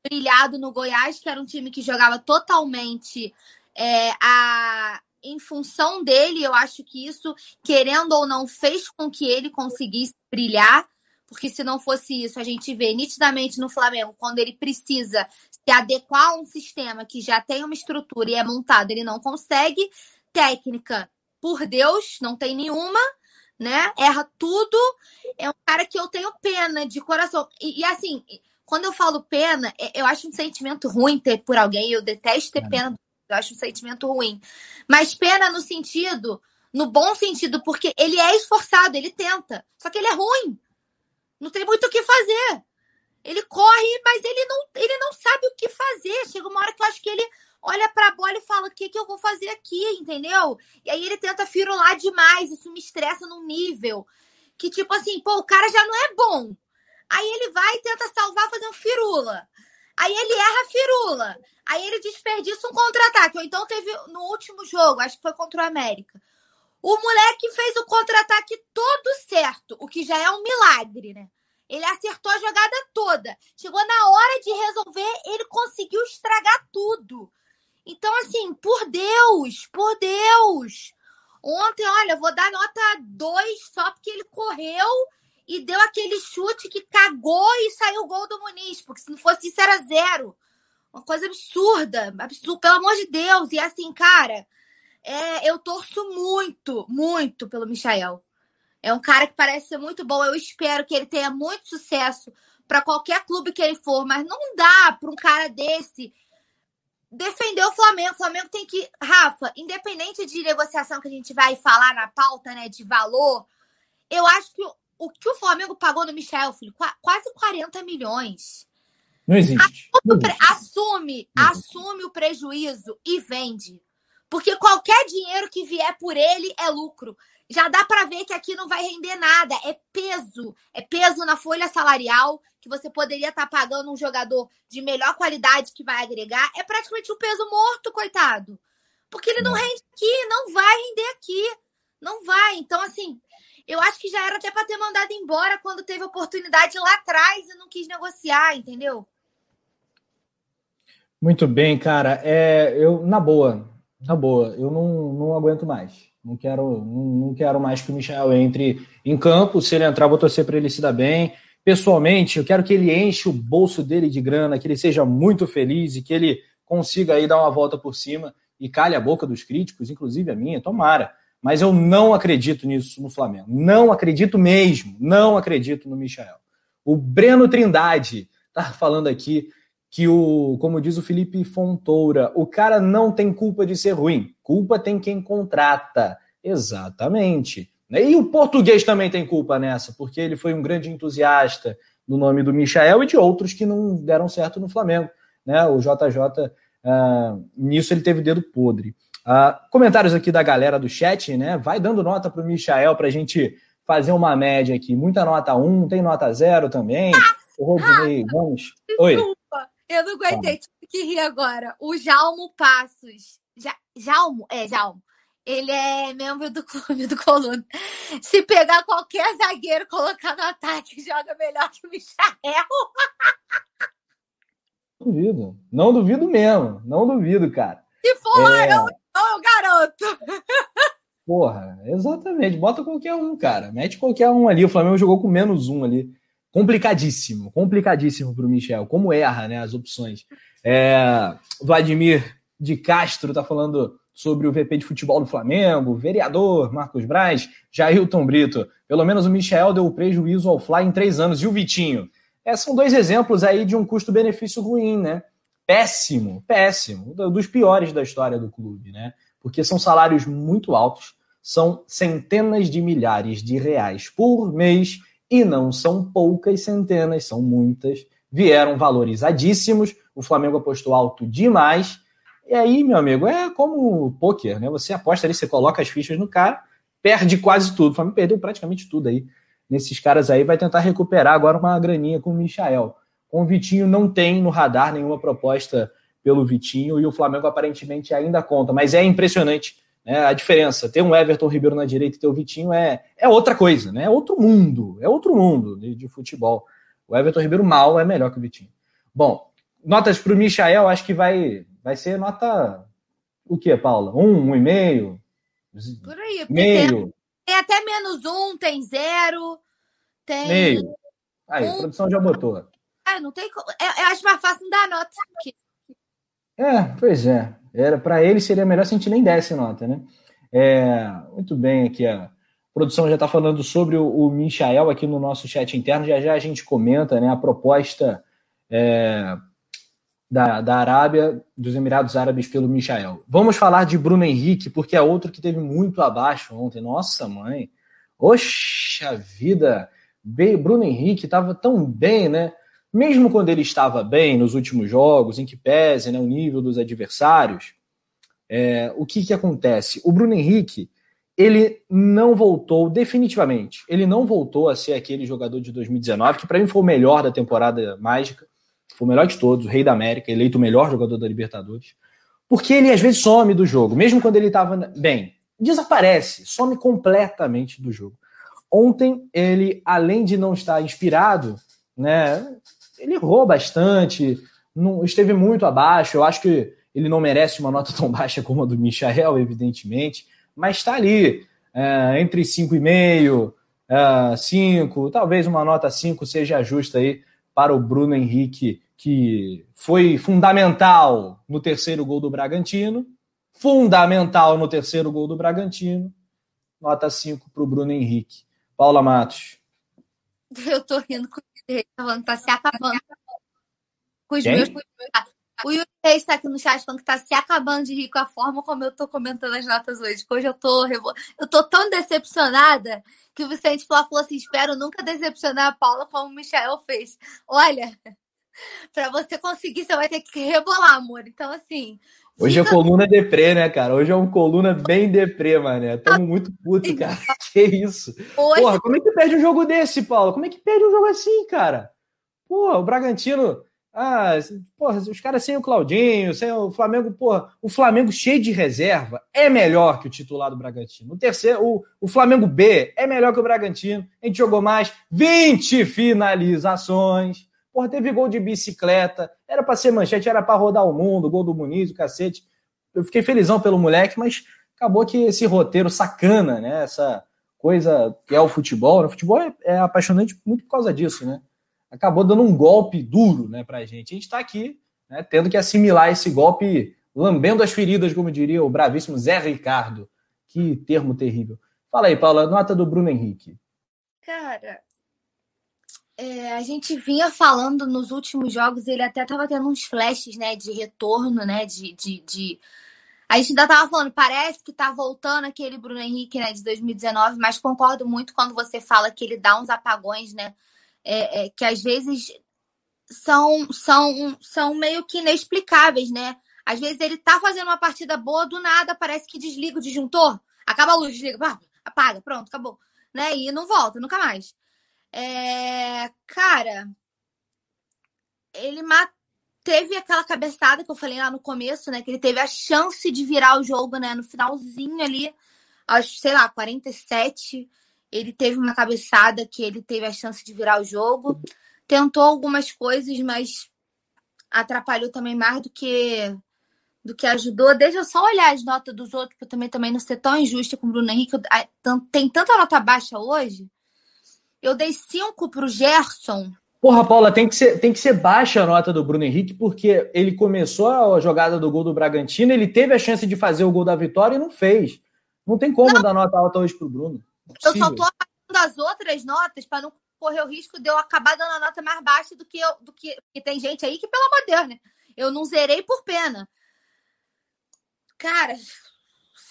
brilhado no Goiás, que era um time que jogava totalmente é, a, em função dele. Eu acho que isso, querendo ou não, fez com que ele conseguisse brilhar. Porque se não fosse isso, a gente vê nitidamente no Flamengo, quando ele precisa se adequar a um sistema que já tem uma estrutura e é montado, ele não consegue. Técnica, por Deus, não tem nenhuma, né? Erra tudo. É um cara que eu tenho pena de coração. E, e assim, quando eu falo pena, é, eu acho um sentimento ruim ter por alguém. Eu detesto ter é. pena, eu acho um sentimento ruim. Mas pena no sentido, no bom sentido, porque ele é esforçado, ele tenta. Só que ele é ruim. Não tem muito o que fazer. Ele corre, mas ele não, ele não sabe o que fazer. Chega uma hora que eu acho que ele olha para a bola e fala: o que, que eu vou fazer aqui, entendeu? E aí ele tenta firular demais. Isso me estressa num nível que, tipo assim, pô, o cara já não é bom. Aí ele vai e tenta salvar fazendo firula. Aí ele erra a firula. Aí ele desperdiça um contra-ataque. Ou então teve no último jogo, acho que foi contra o América. O moleque fez o contra-ataque todo certo, o que já é um milagre, né? Ele acertou a jogada toda. Chegou na hora de resolver, ele conseguiu estragar tudo. Então, assim, por Deus, por Deus. Ontem, olha, vou dar nota 2 só porque ele correu e deu aquele chute que cagou e saiu o gol do Muniz, porque se não fosse isso era zero. Uma coisa absurda, absurdo, pelo amor de Deus. E assim, cara, é, eu torço muito, muito pelo Michael. É um cara que parece ser muito bom. Eu espero que ele tenha muito sucesso para qualquer clube que ele for, mas não dá para um cara desse defender o Flamengo. O Flamengo tem que, Rafa, independente de negociação que a gente vai falar na pauta, né, de valor, eu acho que o, que o Flamengo pagou no Michel, filho, quase 40 milhões. Não existe. Assume, não existe. assume, não existe. assume o prejuízo e vende. Porque qualquer dinheiro que vier por ele é lucro já dá para ver que aqui não vai render nada. É peso. É peso na folha salarial que você poderia estar tá pagando um jogador de melhor qualidade que vai agregar. É praticamente um peso morto, coitado. Porque ele não rende aqui, não vai render aqui. Não vai. Então, assim, eu acho que já era até para ter mandado embora quando teve oportunidade lá atrás e não quis negociar, entendeu? Muito bem, cara. É, eu, na boa, na boa, eu não, não aguento mais. Não quero, não, não quero mais que o Michel entre em campo. Se ele entrar, vou torcer para ele se dar bem. Pessoalmente, eu quero que ele enche o bolso dele de grana, que ele seja muito feliz e que ele consiga aí dar uma volta por cima. e calhe a boca dos críticos, inclusive a minha, tomara. Mas eu não acredito nisso no Flamengo. Não acredito mesmo. Não acredito no Michel. O Breno Trindade tá falando aqui que o, como diz o Felipe Fontoura, o cara não tem culpa de ser ruim. Culpa tem quem contrata. Exatamente. E o português também tem culpa nessa, porque ele foi um grande entusiasta do nome do Michael e de outros que não deram certo no Flamengo. Né? O JJ, uh, ah, nisso ele teve dedo podre. Uh, comentários aqui da galera do chat, né? Vai dando nota para o Michael para a gente fazer uma média aqui. Muita nota 1, tem nota 0 também. O Rodney, vamos. Oi. Desculpa, eu não aguentei, tive que rir agora. O Jalmo Passos. Ja, Jalmo? É, Jalmo. Ele é membro do clube do Coluna. Se pegar qualquer zagueiro colocar no ataque, joga melhor que o Michael. Duvido. Não duvido mesmo. Não duvido, cara. Se for, é... eu eu garoto. Porra, exatamente. Bota qualquer um, cara. Mete qualquer um ali. O Flamengo jogou com menos um ali. Complicadíssimo, complicadíssimo para o Michel. Como erra, né? As opções. É... Vladimir de Castro tá falando sobre o VP de futebol do Flamengo, vereador Marcos Braz, Jailton Brito. Pelo menos o Michel deu prejuízo ao Fly em três anos. E o Vitinho? É, são dois exemplos aí de um custo-benefício ruim, né? Péssimo, péssimo, dos piores da história do clube, né? Porque são salários muito altos, são centenas de milhares de reais por mês e não são poucas centenas, são muitas. Vieram valorizadíssimos, o Flamengo apostou alto demais. E aí, meu amigo, é como poker, né? Você aposta ali, você coloca as fichas no cara, perde quase tudo. O Flamengo perdeu praticamente tudo aí. Nesses caras aí, vai tentar recuperar agora uma graninha com o Michael. Com o Vitinho não tem no radar nenhuma proposta pelo Vitinho e o Flamengo aparentemente ainda conta, mas é impressionante né, a diferença. Ter um Everton Ribeiro na direita e ter o Vitinho é, é outra coisa, né? É outro mundo, é outro mundo de, de futebol. O Everton Ribeiro mal é melhor que o Vitinho. Bom, notas para o Michael, acho que vai, vai ser nota o que, Paula? Um, um e meio? Por aí, meio. Tem, tem, até menos um, tem zero, tem. Meio. Aí, um, a produção já botou. É, não tem como. É, eu acho mais fácil não dar nota. É, pois é. Era para ele seria melhor se a gente nem desse nota, né? É, muito bem, aqui a produção já está falando sobre o, o Michael aqui no nosso chat interno. Já já a gente comenta, né? A proposta é, da, da Arábia, dos Emirados Árabes pelo Michael. Vamos falar de Bruno Henrique, porque é outro que teve muito abaixo ontem. Nossa, mãe. Oxa vida! Bruno Henrique estava tão bem, né? Mesmo quando ele estava bem nos últimos jogos, em que pese né, o nível dos adversários, é, o que, que acontece? O Bruno Henrique, ele não voltou definitivamente. Ele não voltou a ser aquele jogador de 2019, que para mim foi o melhor da temporada mágica, foi o melhor de todos, o rei da América, eleito o melhor jogador da Libertadores, porque ele às vezes some do jogo, mesmo quando ele estava bem. Desaparece, some completamente do jogo. Ontem, ele, além de não estar inspirado, né, ele errou bastante, não, esteve muito abaixo. Eu acho que ele não merece uma nota tão baixa como a do Michael, evidentemente, mas está ali, é, entre 5,5, é, 5, talvez uma nota 5 seja justa aí para o Bruno Henrique, que foi fundamental no terceiro gol do Bragantino, fundamental no terceiro gol do Bragantino, nota 5 para o Bruno Henrique. Paula Matos. Eu tô rindo com falando que tá se acabando. Com os meus. O Yuri está aqui no chat falando que tá se acabando de rir com a forma como eu tô comentando as notas hoje. Hoje eu tô, eu tô tão decepcionada que o Vicente falou assim: espero nunca decepcionar a Paula como o Michel fez. Olha, para você conseguir, você vai ter que rebolar, amor. Então, assim. Hoje é coluna deprê, né, cara? Hoje é um coluna bem deprê, mané. Tamo muito puto, cara. Que isso? Hoje... Porra, como é que perde um jogo desse, Paulo? Como é que perde um jogo assim, cara? Porra, o Bragantino. Ah, porra, os caras sem o Claudinho, sem o Flamengo, porra, o Flamengo cheio de reserva é melhor que o titular do Bragantino. O terceiro, o, o Flamengo B é melhor que o Bragantino. A gente jogou mais 20 finalizações. Porra, teve gol de bicicleta, era para ser manchete, era para rodar o mundo, gol do Muniz, o cacete. Eu fiquei felizão pelo moleque, mas acabou que esse roteiro sacana, né? Essa coisa que é o futebol, né? o futebol é, é apaixonante muito por causa disso, né? Acabou dando um golpe duro, né, pra gente. A gente está aqui, né, tendo que assimilar esse golpe lambendo as feridas, como diria o bravíssimo Zé Ricardo. Que termo terrível. Fala aí, Paula, nota do Bruno Henrique. Cara, é, a gente vinha falando nos últimos jogos, ele até tava tendo uns flashes, né, de retorno, né, de, de, de... A gente ainda tava falando, parece que tá voltando aquele Bruno Henrique, né, de 2019, mas concordo muito quando você fala que ele dá uns apagões, né, é, é, que às vezes são, são, são meio que inexplicáveis, né? Às vezes ele tá fazendo uma partida boa, do nada parece que desliga o disjuntor, acaba a luz, desliga, apaga, pronto, acabou né? E não volta, nunca mais. É, cara, ele teve aquela cabeçada que eu falei lá no começo, né? Que ele teve a chance de virar o jogo, né? No finalzinho ali, aos, sei lá, 47, ele teve uma cabeçada que ele teve a chance de virar o jogo. Tentou algumas coisas, mas atrapalhou também mais do que do que ajudou. Deixa eu só olhar as notas dos outros, para também, também não ser tão injusta com o Bruno Henrique. Tem tanta nota baixa hoje. Eu dei cinco para o Gerson. Porra, Paula, tem que, ser, tem que ser baixa a nota do Bruno Henrique, porque ele começou a jogada do gol do Bragantino, ele teve a chance de fazer o gol da vitória e não fez. Não tem como não. dar nota alta hoje pro Bruno. É eu só tô apagando as outras notas para não correr o risco de eu acabar dando a nota mais baixa do que eu. Do que, que tem gente aí que, pelo amor de Deus, né? Eu não zerei por pena. Cara,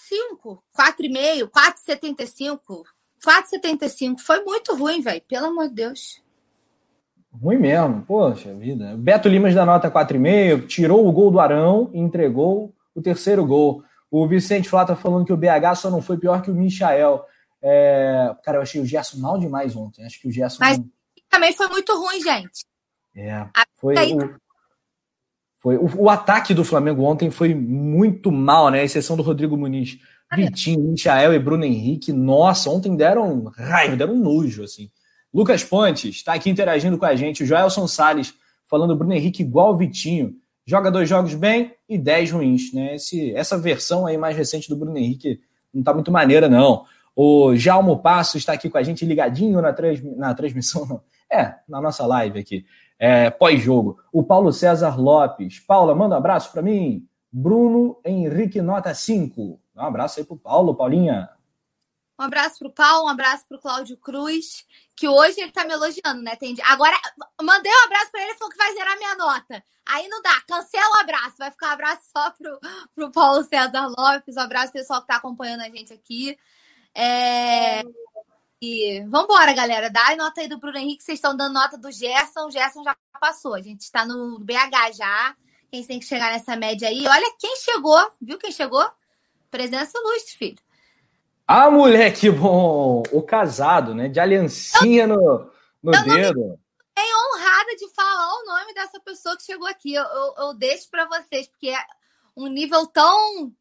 5, 4,5, 4,75. 4,75. Foi muito ruim, velho. Pelo amor de Deus. Ruim mesmo, poxa vida. Beto Limas da nota 4,5, tirou o gol do Arão e entregou o terceiro gol. O Vicente Flá tá falando que o BH só não foi pior que o Michael. É... Cara, eu achei o Gerson mal demais ontem. Acho que o Gerson. Mas também foi muito ruim, gente. É. Foi. O... Foi, o, o, ataque do Flamengo ontem foi muito mal, né? A exceção do Rodrigo Muniz. Vitinho, Michael e Bruno Henrique, nossa, ontem deram raiva, deram nojo, assim. Lucas Pontes está aqui interagindo com a gente. O Joelson Salles falando Bruno Henrique igual o Vitinho. Joga dois jogos bem e dez ruins, né? Esse, essa versão aí mais recente do Bruno Henrique não tá muito maneira, não. O Jalmo Passo está aqui com a gente ligadinho na, trans, na transmissão, não. É, na nossa live aqui é, pós-jogo. O Paulo César Lopes. Paula, manda um abraço para mim. Bruno Henrique, nota 5. Um abraço aí pro Paulo, Paulinha. Um abraço pro Paulo, um abraço pro Cláudio Cruz, que hoje ele tá me elogiando, né? Tem... Agora, mandei um abraço para ele, ele falou que vai zerar minha nota. Aí não dá, cancela o abraço. Vai ficar um abraço só pro, pro Paulo César Lopes, um abraço pessoal que tá acompanhando a gente aqui. É... E vambora, galera. Dá a nota aí do Bruno Henrique. Vocês estão dando nota do Gerson. O Gerson já passou. A gente está no BH já. Quem tem que chegar nessa média aí. Olha quem chegou. Viu quem chegou? Presença ilustre, filho. Ah, moleque bom! O casado, né? De aliancinha eu, no, no eu dedo. É honrada de falar o nome dessa pessoa que chegou aqui. Eu, eu, eu deixo para vocês, porque é um nível tão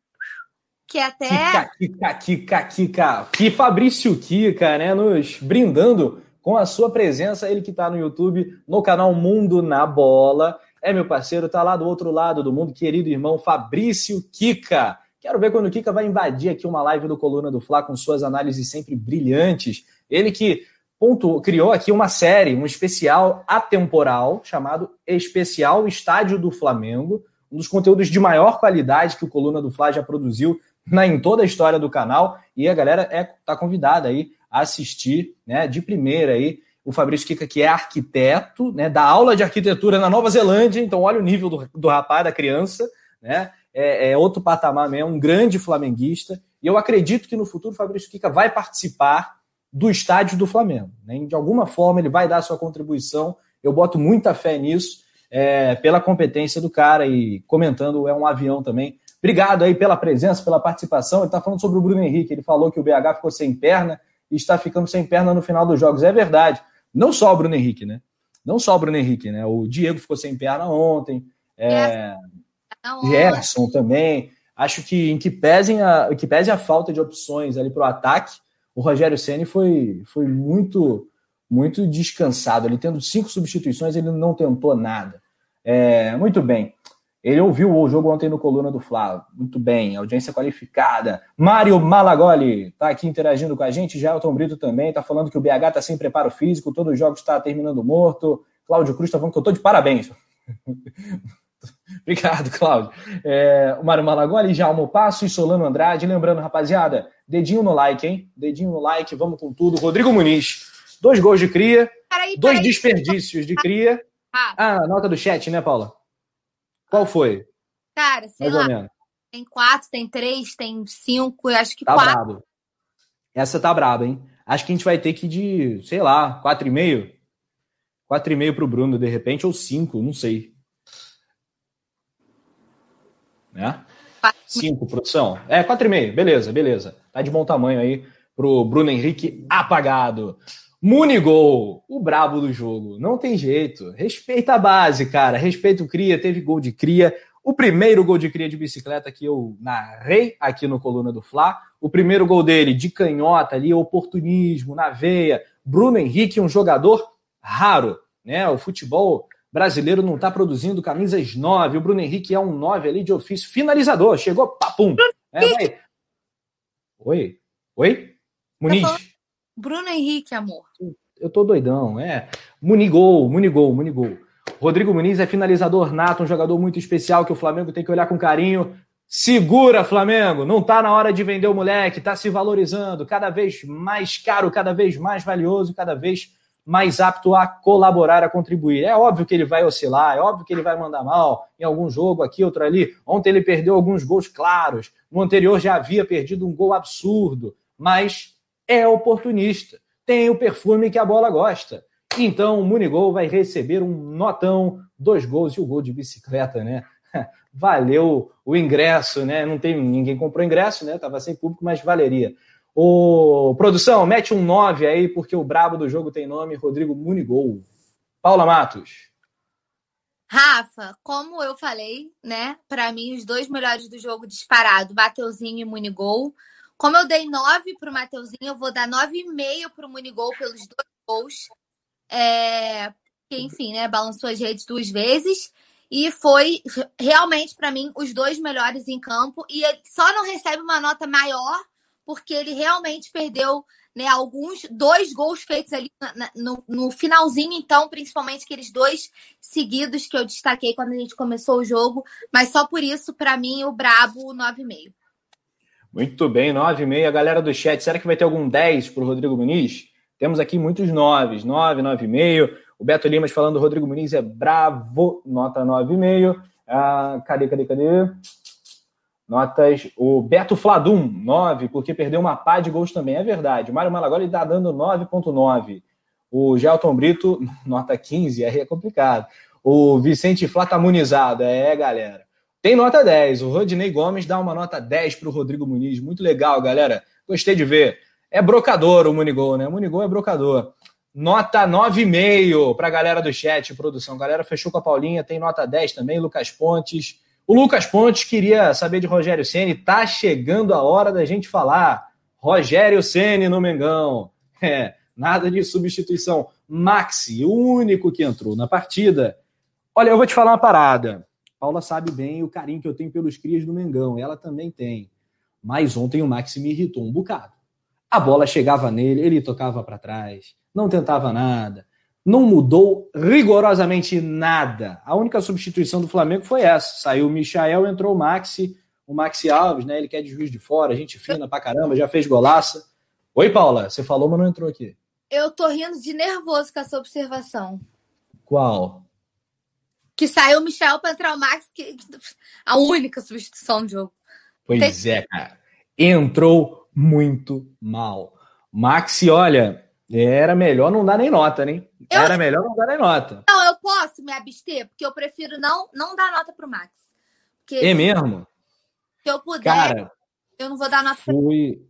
que até. Kika, Kika, Kika, Kika. Que Fabrício Kika, né? Nos brindando com a sua presença. Ele que está no YouTube, no canal Mundo na Bola. É meu parceiro, tá lá do outro lado do mundo, querido irmão Fabrício Kika. Quero ver quando o Kika vai invadir aqui uma live do Coluna do Fla com suas análises sempre brilhantes. Ele que ponto, criou aqui uma série, um especial atemporal chamado Especial Estádio do Flamengo, um dos conteúdos de maior qualidade que o Coluna do Fla já produziu na, em toda a história do canal. E a galera é tá convidada aí a assistir, né, de primeira aí, o Fabrício Kika, que é arquiteto, né, da aula de arquitetura na Nova Zelândia, então olha o nível do, do rapaz, da criança, né, é, é outro patamar mesmo, um grande flamenguista, e eu acredito que no futuro o Fabrício Kika vai participar do estádio do Flamengo, né, de alguma forma ele vai dar sua contribuição, eu boto muita fé nisso, é, pela competência do cara, e comentando, é um avião também, Obrigado aí pela presença, pela participação. Ele está falando sobre o Bruno Henrique. Ele falou que o BH ficou sem perna e está ficando sem perna no final dos jogos. É verdade. Não só o Bruno Henrique, né? Não só o Bruno Henrique, né? O Diego ficou sem perna ontem. É... Gerson também. Acho que em que pesem a, que pese a falta de opções ali para o ataque, o Rogério Ceni foi, foi muito muito descansado. Ele tendo cinco substituições, ele não tentou nada. É, muito bem. Ele ouviu o jogo ontem no Coluna do Flávio. Muito bem, audiência qualificada. Mário Malagoli está aqui interagindo com a gente. Gelton Brito também está falando que o BH está sem preparo físico, todos os jogos está terminando morto. Cláudio Cruz está falando que eu estou de parabéns. Obrigado, Cláudio. É, o Mário Malagoli, Jalmo Passo e Solano Andrade. Lembrando, rapaziada, dedinho no like, hein? Dedinho no like, vamos com tudo. Rodrigo Muniz, dois gols de cria, peraí, dois peraí. desperdícios de cria. Ah, ah, nota do chat, né, Paula? Qual foi? Cara, sei Mais lá. Tem quatro, tem três, tem cinco, acho que tá quatro. Brabo. Essa tá braba, hein? Acho que a gente vai ter que ir de, sei lá, quatro e meio. Quatro e meio pro Bruno, de repente, ou cinco, não sei. Né? Cinco, produção. É, quatro e meio, beleza, beleza. Tá de bom tamanho aí pro Bruno Henrique apagado. Munigol, o brabo do jogo. Não tem jeito. Respeita a base, cara. Respeita o Cria. Teve gol de Cria. O primeiro gol de Cria de bicicleta que eu narrei aqui no Coluna do Fla. O primeiro gol dele de canhota ali, oportunismo na veia. Bruno Henrique, um jogador raro. Né? O futebol brasileiro não está produzindo camisas 9. O Bruno Henrique é um 9 ali de ofício finalizador. Chegou, papum. É, Oi? Oi? Muniz? Bruno Henrique, amor. Eu tô doidão, é. Munigol, Munigol, Munigol. Rodrigo Muniz é finalizador nato, um jogador muito especial que o Flamengo tem que olhar com carinho. Segura, Flamengo! Não tá na hora de vender o moleque, tá se valorizando, cada vez mais caro, cada vez mais valioso, cada vez mais apto a colaborar, a contribuir. É óbvio que ele vai oscilar, é óbvio que ele vai mandar mal em algum jogo aqui, outro ali. Ontem ele perdeu alguns gols claros, no anterior já havia perdido um gol absurdo, mas é oportunista, tem o perfume que a bola gosta. Então o Munigol vai receber um notão, dois gols e o gol de bicicleta, né? Valeu o ingresso, né? Não tem ninguém comprou ingresso, né? Tava sem público, mas valeria. O produção, mete um 9 aí, porque o brabo do jogo tem nome, Rodrigo Munigol. Paula Matos. Rafa, como eu falei, né? Para mim, os dois melhores do jogo disparado, Mateuzinho e Munigol. Como eu dei 9 para o Mateuzinho, eu vou dar 9,5 para o Munigol pelos dois gols. É, enfim, né? Balançou as redes duas vezes. E foi realmente, para mim, os dois melhores em campo. E ele só não recebe uma nota maior porque ele realmente perdeu né, alguns dois gols feitos ali no, no, finalzinho, então, principalmente aqueles dois seguidos que eu destaquei quando a gente começou o jogo. Mas só por isso, para mim, o Brabo 9,5. Muito bem, 9,5. A galera do chat, será que vai ter algum 10 para o Rodrigo Muniz? Temos aqui muitos 9, 9, 9,5. O Beto Limas falando, Rodrigo Muniz é bravo, nota 9,5. Ah, cadê, cadê, cadê? Notas. O Beto Fladum, 9, porque perdeu uma pá de gols também. É verdade. O Mário Malagoli está dando 9,9. O Gelton Brito, nota 15, aí é complicado. O Vicente Flá tá. É, galera. Tem nota 10. O Rodinei Gomes dá uma nota 10 para o Rodrigo Muniz. Muito legal, galera. Gostei de ver. É brocador o Munigol, né? O Munigol é brocador. Nota 9,5 para a galera do chat, produção. Galera fechou com a Paulinha, tem nota 10 também, Lucas Pontes. O Lucas Pontes queria saber de Rogério Ceni. Tá chegando a hora da gente falar. Rogério Ceni no Mengão. É, nada de substituição. Maxi, o único que entrou na partida. Olha, eu vou te falar uma parada. Paula sabe bem o carinho que eu tenho pelos crias do Mengão. Ela também tem. Mas ontem o Maxi me irritou um bocado. A bola chegava nele, ele tocava para trás, não tentava nada. Não mudou rigorosamente nada. A única substituição do Flamengo foi essa. Saiu o Michael, entrou o Maxi, o Maxi Alves, né? Ele quer de juiz de fora, gente fina pra caramba, já fez golaça. Oi, Paula, você falou, mas não entrou aqui. Eu tô rindo de nervoso com essa observação. Qual? que saiu o Michel para entrar o Max, que a única substituição do jogo. Pois Tem... é, cara. Entrou muito mal. Maxi, olha, era melhor não dar nem nota, né? Eu... Era melhor não dar nota. Não, eu posso me abster, porque eu prefiro não, não dar nota pro Max. Porque é mesmo? Se eu puder, cara, eu não vou dar nota foi,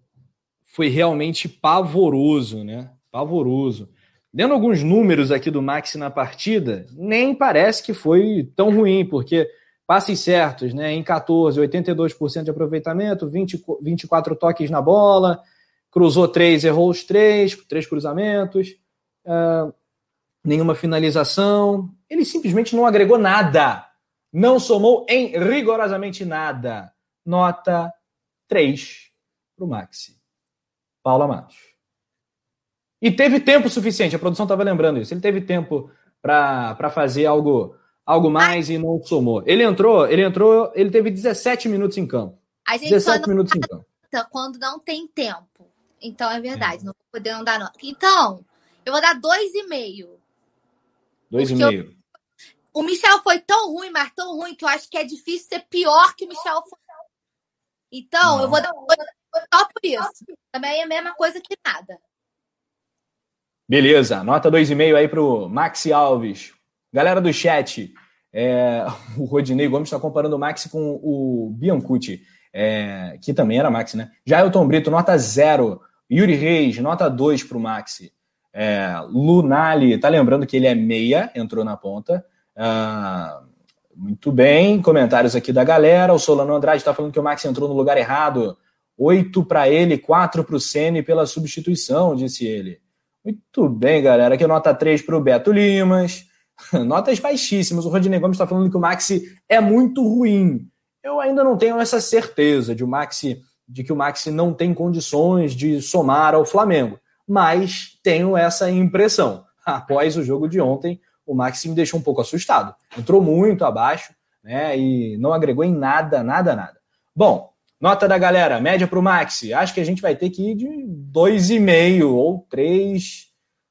foi realmente pavoroso, né? Pavoroso. Lendo alguns números aqui do Maxi na partida, nem parece que foi tão ruim, porque passes certos, né? Em 14, 82% de aproveitamento, 20, 24 toques na bola, cruzou três, errou os três, três cruzamentos, uh, nenhuma finalização. Ele simplesmente não agregou nada. Não somou em rigorosamente nada. Nota 3 para o Maxi. Paula Matos. E teve tempo suficiente, a produção estava lembrando isso. Ele teve tempo para fazer algo algo mais e não somou. Ele entrou, ele entrou, ele teve 17 minutos em campo. A gente 17 só minutos em campo. Quando não tem tempo. Então é verdade, é. não vou poder dar nota. Então, eu vou dar dois e. Dois e meio. Eu, o Michel foi tão ruim, mas tão ruim, que eu acho que é difícil ser pior que o Michel foi. Então, não. eu vou dar só por isso. Também é a mesma coisa que nada. Beleza, nota 2,5 aí pro Maxi Alves. Galera do chat, é, o Rodinei Gomes está comparando o Maxi com o Biancucci, é, que também era Maxi, né? Jailton Brito, nota 0. Yuri Reis, nota 2 pro Maxi. É, Lunali, tá lembrando que ele é meia, entrou na ponta. Ah, muito bem, comentários aqui da galera. O Solano Andrade está falando que o Max entrou no lugar errado. Oito para ele, quatro para o Sene pela substituição, disse ele. Muito bem, galera. Aqui nota 3 para o Beto Limas. Notas baixíssimas. O Rodinei Gomes está falando que o Maxi é muito ruim. Eu ainda não tenho essa certeza de, o Maxi, de que o Maxi não tem condições de somar ao Flamengo. Mas tenho essa impressão. Após o jogo de ontem, o Maxi me deixou um pouco assustado. Entrou muito abaixo, né? E não agregou em nada, nada, nada. Bom, nota da galera, média para o Maxi. Acho que a gente vai ter que ir de 2,5 ou 3.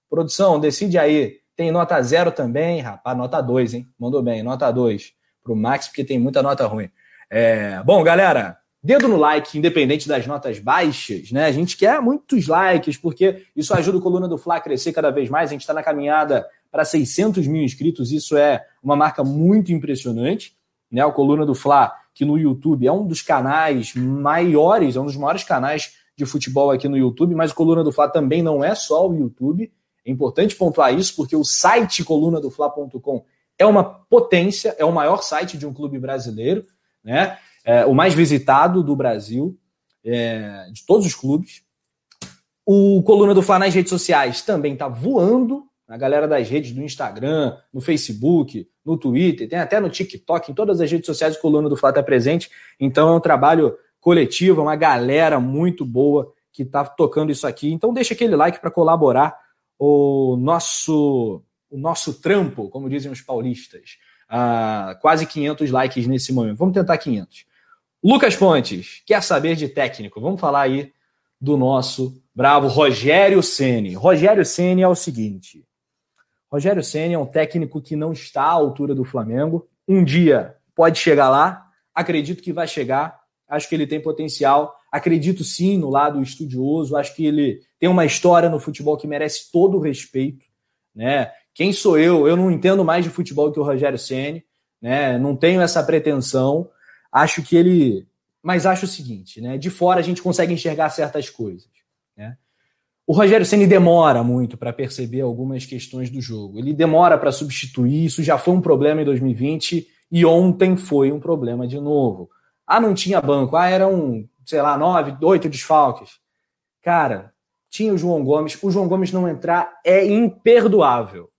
Produção, decide aí. Tem nota zero também, rapaz, nota 2, hein? Mandou bem, nota 2 para o Max, porque tem muita nota ruim. É... Bom, galera, dedo no like, independente das notas baixas, né? A gente quer muitos likes, porque isso ajuda o Coluna do Fla a crescer cada vez mais. A gente está na caminhada para 600 mil inscritos. Isso é uma marca muito impressionante. Né? O Coluna do Fla, que no YouTube é um dos canais maiores, é um dos maiores canais de futebol aqui no YouTube, mas o Coluna do Fla também não é só o YouTube. É importante pontuar isso, porque o site colunadofla.com é uma potência, é o maior site de um clube brasileiro, né? É, o mais visitado do Brasil, é, de todos os clubes. O Coluna do Fla nas redes sociais também está voando, a galera das redes do Instagram, no Facebook, no Twitter, tem até no TikTok, em todas as redes sociais o Coluna do Fla está presente. Então é um trabalho coletivo, é uma galera muito boa que está tocando isso aqui. Então deixa aquele like para colaborar o nosso o nosso trampo, como dizem os paulistas. Ah, quase 500 likes nesse momento. Vamos tentar 500. Lucas Pontes, quer saber de técnico? Vamos falar aí do nosso bravo Rogério Ceni. Rogério Ceni é o seguinte: Rogério Senna é um técnico que não está à altura do Flamengo. Um dia pode chegar lá, acredito que vai chegar, acho que ele tem potencial. Acredito sim no lado estudioso, acho que ele tem uma história no futebol que merece todo o respeito. Né? Quem sou eu? Eu não entendo mais de futebol que o Rogério Ceni, né? Não tenho essa pretensão. Acho que ele, mas acho o seguinte, né? De fora a gente consegue enxergar certas coisas, né? O Rogério Ceni demora muito para perceber algumas questões do jogo. Ele demora para substituir. Isso já foi um problema em 2020 e ontem foi um problema de novo. Ah, não tinha banco. Ah, eram, sei lá, nove, oito desfalques. Cara, tinha o João Gomes. O João Gomes não entrar é imperdoável.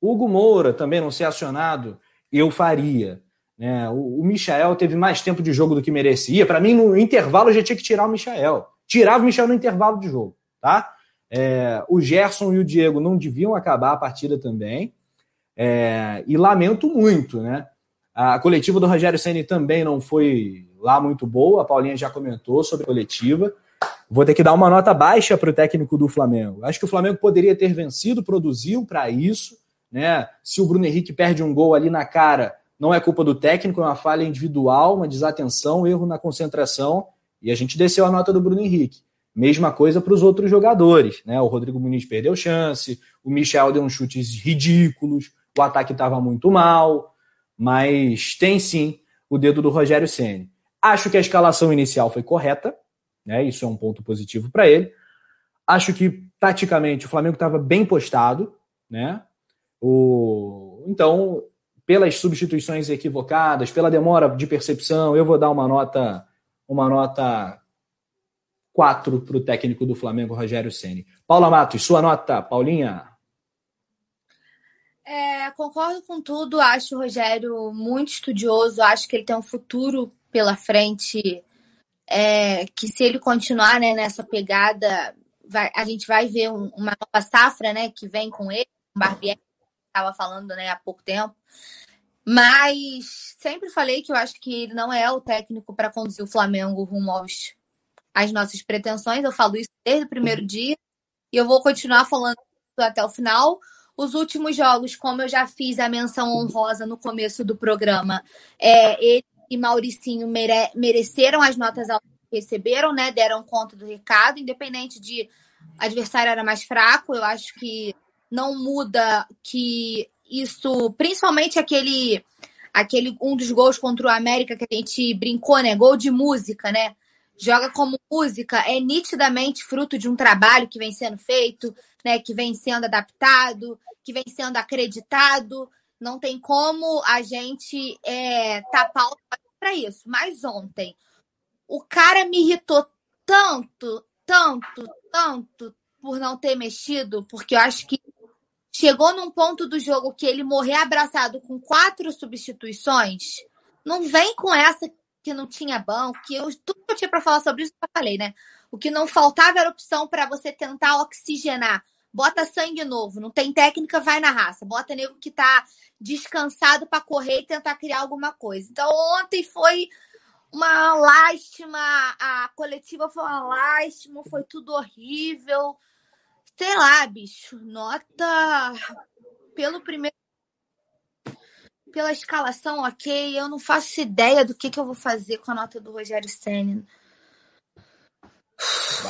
Hugo Moura também não ser acionado, eu faria. Né? O, o Michael teve mais tempo de jogo do que merecia. Para mim, no intervalo, já tinha que tirar o Michael. Tirava o Michael no intervalo de jogo, tá? É, o Gerson e o Diego não deviam acabar a partida também. É, e lamento muito, né? A coletiva do Rogério Senni também não foi lá muito boa. A Paulinha já comentou sobre a coletiva. Vou ter que dar uma nota baixa para o técnico do Flamengo. Acho que o Flamengo poderia ter vencido, produziu para isso. Né? Se o Bruno Henrique perde um gol ali na cara, não é culpa do técnico, é uma falha individual, uma desatenção, erro na concentração. E a gente desceu a nota do Bruno Henrique. Mesma coisa para os outros jogadores, né? O Rodrigo Muniz perdeu chance, o Michel deu uns chutes ridículos, o ataque estava muito mal, mas tem sim o dedo do Rogério Ceni. Acho que a escalação inicial foi correta, né? Isso é um ponto positivo para ele. Acho que taticamente o Flamengo estava bem postado, né? O... Então, pelas substituições equivocadas, pela demora de percepção, eu vou dar uma nota, uma nota 4 para o técnico do Flamengo, Rogério Ceni. Paula Matos, sua nota, Paulinha? É, concordo com tudo. Acho o Rogério muito estudioso. Acho que ele tem um futuro pela frente. É, que se ele continuar né, nessa pegada, vai, a gente vai ver um, uma nova safra né, que vem com ele. O Barbieri estava falando né, há pouco tempo. Mas sempre falei que eu acho que ele não é o técnico para conduzir o Flamengo rumo aos, às nossas pretensões. Eu falo isso desde o primeiro dia e eu vou continuar falando até o final. Os últimos jogos, como eu já fiz a menção honrosa no começo do programa, é, ele e Mauricinho mere mereceram as notas altas que receberam, né? Deram conta do recado, independente de adversário era mais fraco. Eu acho que não muda que isso, principalmente aquele aquele um dos gols contra o América que a gente brincou, né? Gol de música, né? Joga como música, é nitidamente fruto de um trabalho que vem sendo feito, né? Que vem sendo adaptado, que vem sendo acreditado. Não tem como a gente é, tapar o para isso. Mas ontem, o cara me irritou tanto, tanto, tanto por não ter mexido, porque eu acho que chegou num ponto do jogo que ele morrer abraçado com quatro substituições, não vem com essa que não tinha banco, que eu, tudo que eu tinha para falar sobre isso eu falei, né? O que não faltava era opção para você tentar oxigenar. Bota sangue novo, não tem técnica, vai na raça. Bota nego que tá descansado para correr e tentar criar alguma coisa. Então ontem foi uma lástima, a coletiva foi uma lástima, foi tudo horrível sei lá, bicho, nota pelo primeiro. Pela escalação, ok. Eu não faço ideia do que, que eu vou fazer com a nota do Rogério Senna.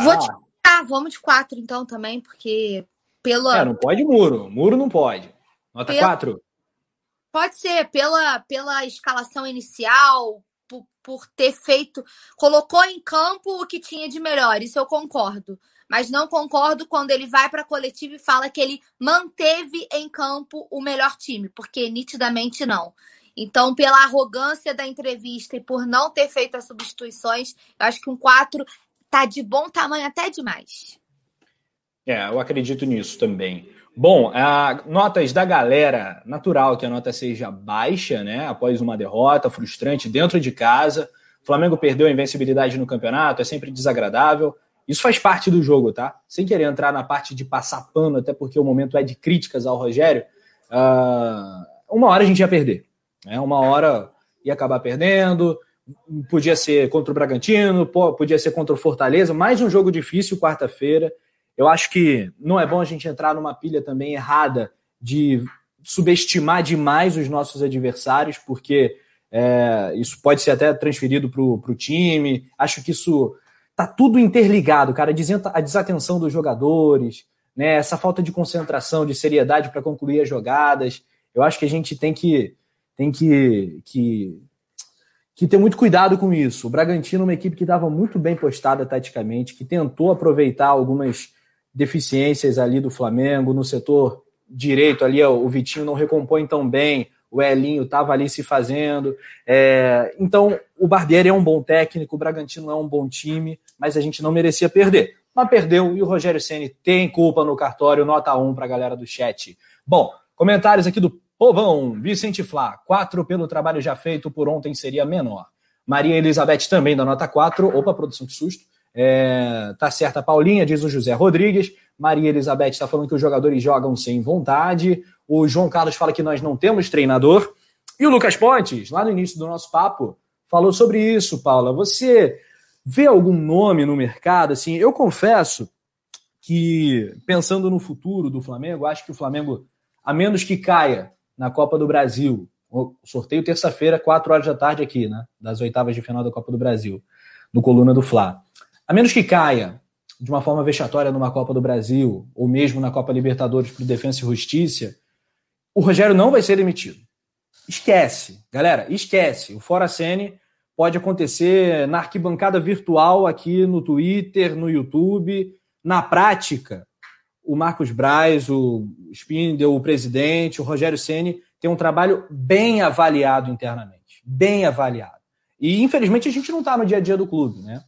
Vou de ah, vamos de quatro então também, porque pela. É, não pode muro. Muro não pode. Nota pela... quatro? Pode ser, pela, pela escalação inicial, por, por ter feito. Colocou em campo o que tinha de melhor, isso eu concordo mas não concordo quando ele vai para a coletiva e fala que ele manteve em campo o melhor time, porque nitidamente não. Então, pela arrogância da entrevista e por não ter feito as substituições, eu acho que um 4 tá de bom tamanho até demais. É, eu acredito nisso também. Bom, a, notas da galera, natural que a nota seja baixa, né? Após uma derrota frustrante dentro de casa. O Flamengo perdeu a invencibilidade no campeonato, é sempre desagradável. Isso faz parte do jogo, tá? Sem querer entrar na parte de passar pano, até porque o momento é de críticas ao Rogério. Uh, uma hora a gente ia perder. Né? Uma hora ia acabar perdendo. Podia ser contra o Bragantino, podia ser contra o Fortaleza. Mais um jogo difícil quarta-feira. Eu acho que não é bom a gente entrar numa pilha também errada de subestimar demais os nossos adversários, porque é, isso pode ser até transferido para o time. Acho que isso tá tudo interligado, cara. A desatenção dos jogadores, né? Essa falta de concentração, de seriedade para concluir as jogadas. Eu acho que a gente tem que tem que, que, que ter muito cuidado com isso. O Bragantino é uma equipe que estava muito bem postada taticamente, que tentou aproveitar algumas deficiências ali do Flamengo no setor direito ali, o Vitinho não recompõe tão bem, o Elinho estava ali se fazendo. É, então, o Barbieri é um bom técnico, o Bragantino é um bom time, mas a gente não merecia perder. Mas perdeu e o Rogério Ceni tem culpa no cartório, nota 1 para a galera do chat. Bom, comentários aqui do Povão, Vicente Flá, 4 pelo trabalho já feito por ontem seria menor. Maria Elizabeth também da nota 4. Opa, produção de susto. É, tá certa, Paulinha, diz o José Rodrigues. Maria Elizabeth está falando que os jogadores jogam sem vontade. O João Carlos fala que nós não temos treinador. E o Lucas Pontes, lá no início do nosso papo, falou sobre isso, Paula. Você vê algum nome no mercado? Assim, eu confesso que, pensando no futuro do Flamengo, acho que o Flamengo, a menos que caia na Copa do Brasil, sorteio terça-feira, 4 horas da tarde aqui, né? Das oitavas de final da Copa do Brasil, no Coluna do Fla. A menos que caia de uma forma vexatória numa Copa do Brasil, ou mesmo na Copa Libertadores para o Defensa e Justiça, o Rogério não vai ser demitido. Esquece, galera, esquece. O Fora Sene pode acontecer na arquibancada virtual aqui no Twitter, no YouTube. Na prática, o Marcos Braz, o Spindel, o presidente, o Rogério Ceni tem um trabalho bem avaliado internamente, bem avaliado. E infelizmente a gente não está no dia a dia do clube, né?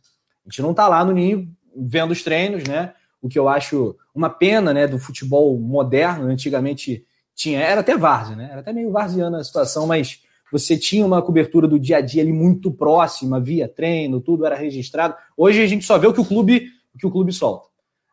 A gente não está lá no ninho vendo os treinos, né? O que eu acho uma pena, né, do futebol moderno. Antigamente tinha, era até várzea, né? Era até meio varziana a situação, mas você tinha uma cobertura do dia a dia ali muito próxima, via treino, tudo era registrado. Hoje a gente só vê o que o clube, o que o clube solta,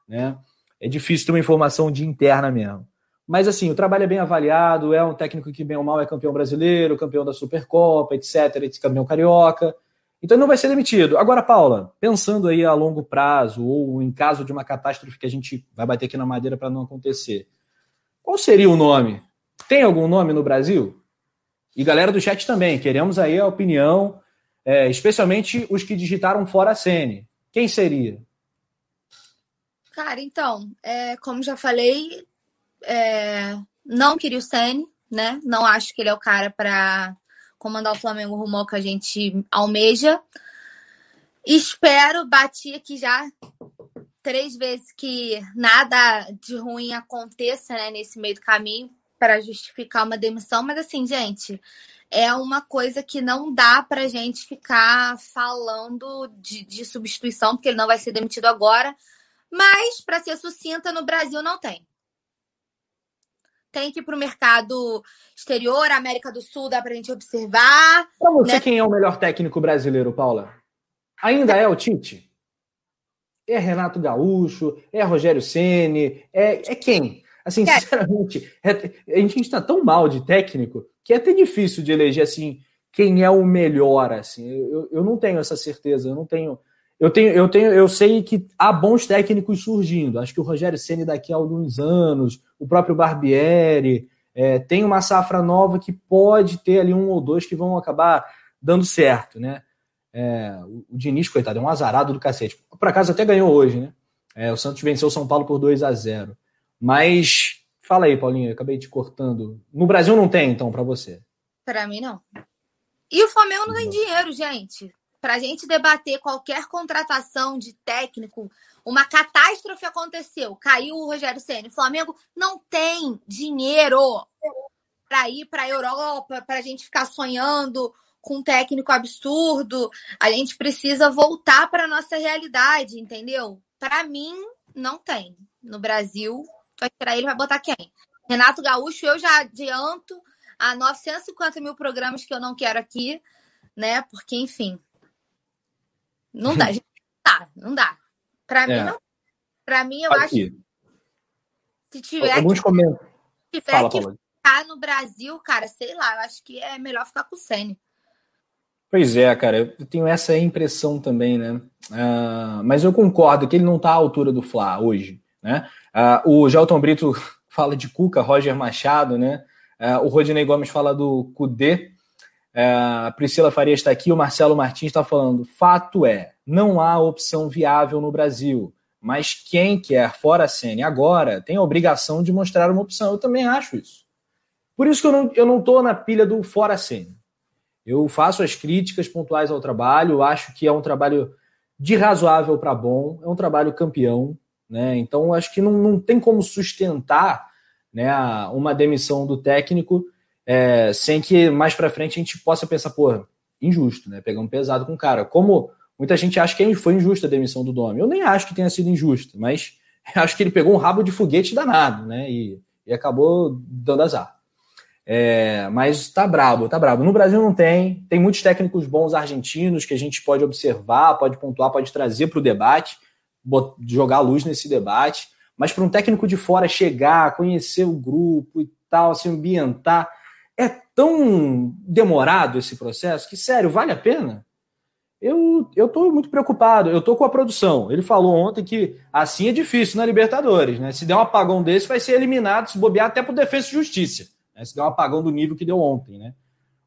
né? É difícil ter uma informação de interna mesmo. Mas assim, o trabalho é bem avaliado, é um técnico que, bem ou mal, é campeão brasileiro, campeão da Supercopa, etc., campeão carioca. Então não vai ser demitido. Agora, Paula, pensando aí a longo prazo, ou em caso de uma catástrofe que a gente vai bater aqui na madeira para não acontecer, qual seria o nome? Tem algum nome no Brasil? E galera do chat também, queremos aí a opinião, é, especialmente os que digitaram fora a Sene. Quem seria? Cara, então, é, como já falei, é, não queria o Sene, né? Não acho que ele é o cara para comandar o Flamengo rumo que a gente almeja. Espero, bati aqui já três vezes que nada de ruim aconteça né, nesse meio do caminho para justificar uma demissão, mas assim, gente, é uma coisa que não dá para gente ficar falando de, de substituição, porque ele não vai ser demitido agora. Mas, para ser sucinta, no Brasil não tem tem que ir para o mercado exterior, América do Sul, dá para a gente observar. Para você, né? quem é o melhor técnico brasileiro, Paula? Ainda é o Tite? É Renato Gaúcho? É Rogério Ceni? É, é quem? Assim, é. sinceramente, é, a gente está tão mal de técnico que é até difícil de eleger assim quem é o melhor. Assim, eu, eu não tenho essa certeza, eu não tenho eu tenho, eu tenho, eu sei que há bons técnicos surgindo. Acho que o Rogério Ceni daqui a alguns anos, o próprio Barbieri, é, tem uma safra nova que pode ter ali um ou dois que vão acabar dando certo, né? É, o, o Diniz, coitado, é um azarado do cacete. Por acaso até ganhou hoje, né? É, o Santos venceu o São Paulo por 2 a 0 Mas, fala aí, Paulinho, acabei te cortando. No Brasil não tem, então, para você? Para mim, não. E o Flamengo não tem dinheiro, gente para a gente debater qualquer contratação de técnico, uma catástrofe aconteceu, caiu o Rogério Ceni, o Flamengo não tem dinheiro para ir para a Europa, para a gente ficar sonhando com um técnico absurdo. A gente precisa voltar para nossa realidade, entendeu? Para mim, não tem. No Brasil, vai tirar ele, vai botar quem? Renato Gaúcho, eu já adianto a 950 mil programas que eu não quero aqui, né? Porque, enfim, não dá, gente, não dá, não dá. Pra é. mim, não. Pra mim, eu Aqui. acho. Se tiver Alguns que, tiver Fala, que ficar no Brasil, cara, sei lá, eu acho que é melhor ficar com o Sene. Pois é, cara, eu tenho essa impressão também, né? Uh, mas eu concordo que ele não está à altura do Fla hoje, né? Uh, o Gelton Brito fala de Cuca, Roger Machado, né? Uh, o Rodinei Gomes fala do Cudê. É, a Priscila Faria está aqui, o Marcelo Martins está falando. Fato é, não há opção viável no Brasil. Mas quem quer fora a Sene agora tem a obrigação de mostrar uma opção. Eu também acho isso. Por isso que eu não, eu não tô na pilha do fora a Sene. Eu faço as críticas pontuais ao trabalho, acho que é um trabalho de razoável para bom, é um trabalho campeão, né? Então acho que não, não tem como sustentar né, uma demissão do técnico é, sem que mais para frente a gente possa pensar, pô, injusto, né? Pegando pesado com o cara. Como muita gente acha que foi injusta a demissão do Domi. Eu nem acho que tenha sido injusta, mas acho que ele pegou um rabo de foguete danado, né? E, e acabou dando azar. É, mas tá brabo, tá brabo. No Brasil não tem, tem muitos técnicos bons argentinos que a gente pode observar, pode pontuar, pode trazer para o debate, jogar luz nesse debate. Mas para um técnico de fora chegar, conhecer o grupo e tal, se ambientar, é tão demorado esse processo que, sério, vale a pena? Eu, tô muito preocupado, eu tô com a produção. Ele falou ontem que assim é difícil na Libertadores, né? Se der um apagão desse, vai ser eliminado, se bobear até por defesa e justiça. Né? Se der um apagão do nível que deu ontem, né?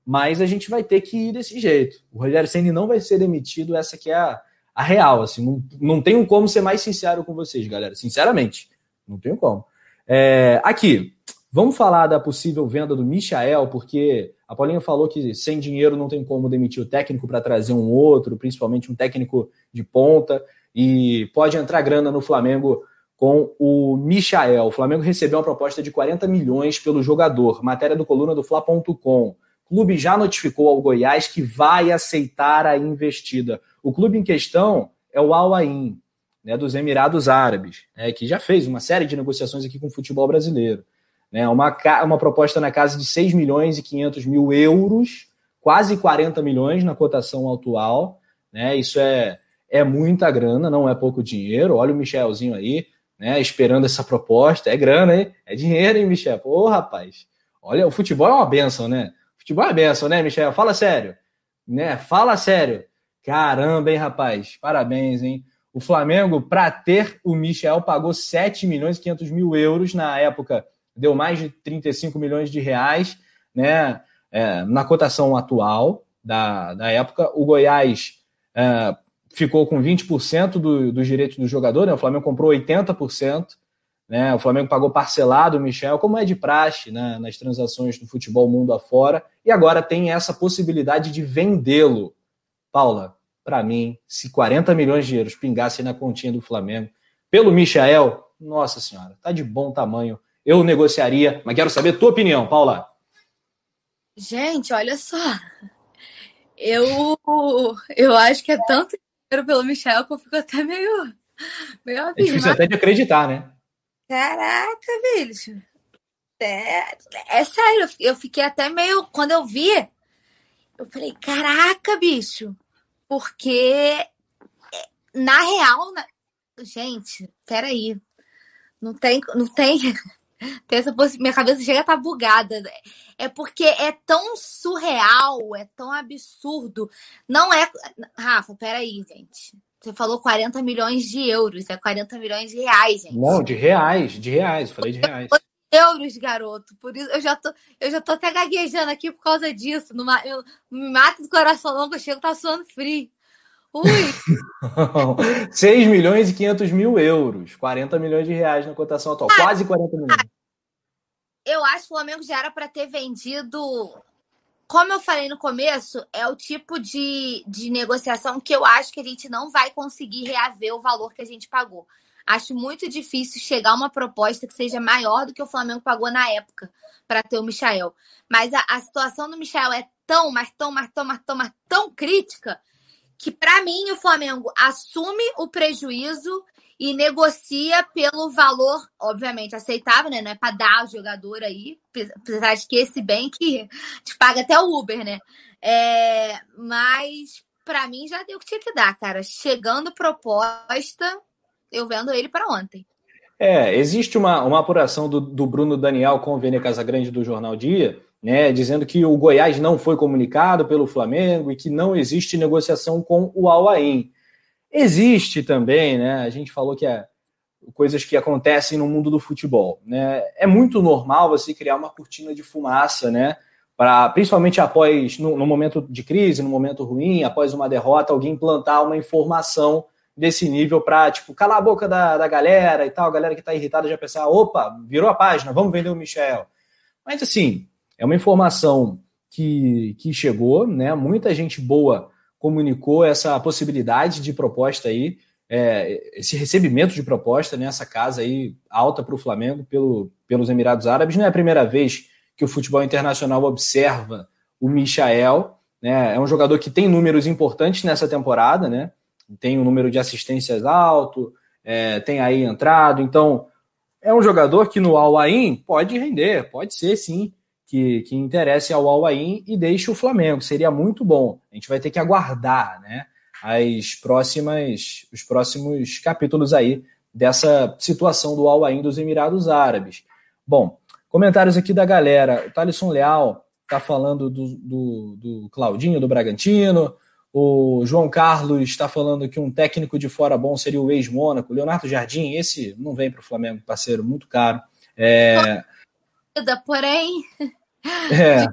Mas a gente vai ter que ir desse jeito. O Rogério Senni não vai ser demitido, essa que é a, a real. Assim, não, não tenho como ser mais sincero com vocês, galera. Sinceramente, não tenho como. É, aqui, Vamos falar da possível venda do Michael, porque a Paulinha falou que sem dinheiro não tem como demitir o técnico para trazer um outro, principalmente um técnico de ponta, e pode entrar grana no Flamengo com o Michael. O Flamengo recebeu uma proposta de 40 milhões pelo jogador. Matéria do coluna do Fla.com. O clube já notificou ao Goiás que vai aceitar a investida. O clube em questão é o Al Ain, né, dos Emirados Árabes, né, que já fez uma série de negociações aqui com o futebol brasileiro. Né? Uma, uma proposta na casa de 6 milhões e 500 mil euros, quase 40 milhões na cotação atual. Né? Isso é, é muita grana, não é pouco dinheiro. Olha o Michelzinho aí, né? Esperando essa proposta. É grana, hein? É dinheiro, hein, Michel? Pô, rapaz. Olha, o futebol é uma benção, né? O futebol é uma benção, né, Michel? Fala sério. Né? Fala sério. Caramba, hein, rapaz? Parabéns, hein? O Flamengo, para ter o Michel, pagou 7 milhões e 500 mil euros na época. Deu mais de 35 milhões de reais, né? É, na cotação atual da, da época. O Goiás é, ficou com 20% do, dos direitos do jogador, né? O Flamengo comprou 80%. Né? O Flamengo pagou parcelado o Michel, como é de praxe né? nas transações do futebol mundo afora, e agora tem essa possibilidade de vendê-lo. Paula, para mim, se 40 milhões de euros pingassem na continha do Flamengo pelo Michael, nossa senhora, tá de bom tamanho. Eu negociaria, mas quero saber tua opinião, Paula. Gente, olha só. Eu, eu acho que é tanto dinheiro pelo Michel que eu fico até meio. meio é difícil até de acreditar, né? Caraca, bicho. É, é sério, eu fiquei até meio. Quando eu vi, eu falei: caraca, bicho. Porque, na real, na... gente, peraí. Não tem. Não tem. tem essa. Minha cabeça chega a estar tá bugada. É porque é tão surreal, é tão absurdo. Não é. Rafa, peraí, gente. Você falou 40 milhões de euros, é 40 milhões de reais, gente. Não, de reais, de reais, falei de reais. Euros, garoto. Por isso eu já tô, eu já tô até gaguejando aqui por causa disso. Numa, eu, me mata do coração longo, eu chego tá suando frio. Ui! 6 milhões e 500 mil euros. 40 milhões de reais na cotação atual. Ah, Quase 40 milhões. Eu acho que o Flamengo já era para ter vendido. Como eu falei no começo, é o tipo de, de negociação que eu acho que a gente não vai conseguir reaver o valor que a gente pagou. Acho muito difícil chegar a uma proposta que seja maior do que o Flamengo pagou na época para ter o Michael. Mas a, a, situação do Michael é tão, mas tão, mas tão, mas tão, mas tão crítica que, para mim, o Flamengo assume o prejuízo e negocia pelo valor, obviamente, aceitável, né? Não é para dar ao jogador aí, apesar de que esse bem que te paga até o Uber, né? É, mas para mim já deu o que tinha que dar, cara. Chegando proposta, eu vendo ele para ontem. É, existe uma, uma apuração do, do Bruno Daniel com o Vene Casagrande do Jornal Dia, né, dizendo que o Goiás não foi comunicado pelo Flamengo e que não existe negociação com o Al-Ain. Existe também, né? A gente falou que é coisas que acontecem no mundo do futebol, né? É muito normal você criar uma cortina de fumaça, né? Para principalmente após no, no momento de crise, no momento ruim, após uma derrota, alguém plantar uma informação desse nível para, tipo, calar a boca da, da galera e tal, a galera que está irritada já pensar, opa, virou a página, vamos vender o Michel. Mas, assim, é uma informação que, que chegou, né? Muita gente boa comunicou essa possibilidade de proposta aí, é, esse recebimento de proposta nessa né? casa aí alta para o Flamengo pelo, pelos Emirados Árabes. Não é a primeira vez que o futebol internacional observa o Michael, né? É um jogador que tem números importantes nessa temporada, né? Tem um número de assistências alto, é, tem aí entrado. Então, é um jogador que no Al Ain pode render, pode ser sim que, que interesse ao Al Ain e deixe o Flamengo. Seria muito bom. A gente vai ter que aguardar, né? As próximas, os próximos capítulos aí dessa situação do Al Ain dos Emirados Árabes. Bom, comentários aqui da galera. O Thalisson Leal está falando do, do, do Claudinho do Bragantino. O João Carlos está falando que um técnico de fora bom seria o ex-Mônaco. Leonardo Jardim, esse não vem para o Flamengo, parceiro, muito caro. É... Porém. É,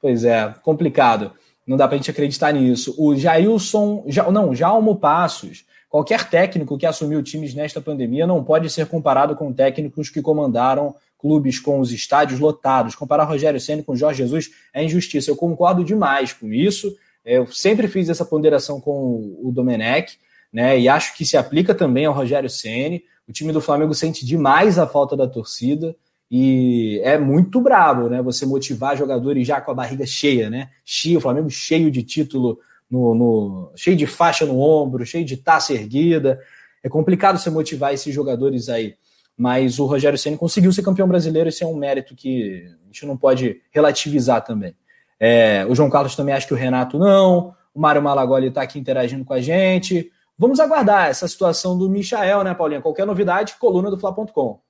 pois é, complicado. Não dá para a gente acreditar nisso. O Jailson, ja, não, Jalmo Passos. Qualquer técnico que assumiu times nesta pandemia não pode ser comparado com técnicos que comandaram clubes com os estádios lotados. Comparar Rogério Senna com Jorge Jesus é injustiça. Eu concordo demais com isso. Eu sempre fiz essa ponderação com o Domenech, né? E acho que se aplica também ao Rogério Ceni. O time do Flamengo sente demais a falta da torcida e é muito brabo, né? Você motivar jogadores já com a barriga cheia, né? Cheio, o Flamengo cheio de título no, no, cheio de faixa no ombro, cheio de taça erguida. É complicado você motivar esses jogadores aí. Mas o Rogério Ceni conseguiu ser campeão brasileiro, isso é um mérito que a gente não pode relativizar também. É, o João Carlos também acha que o Renato não. O Mário Malagoli está aqui interagindo com a gente. vamos aguardar essa situação do Michael, né, Paulinha? Qualquer novidade, coluna do Fla.com.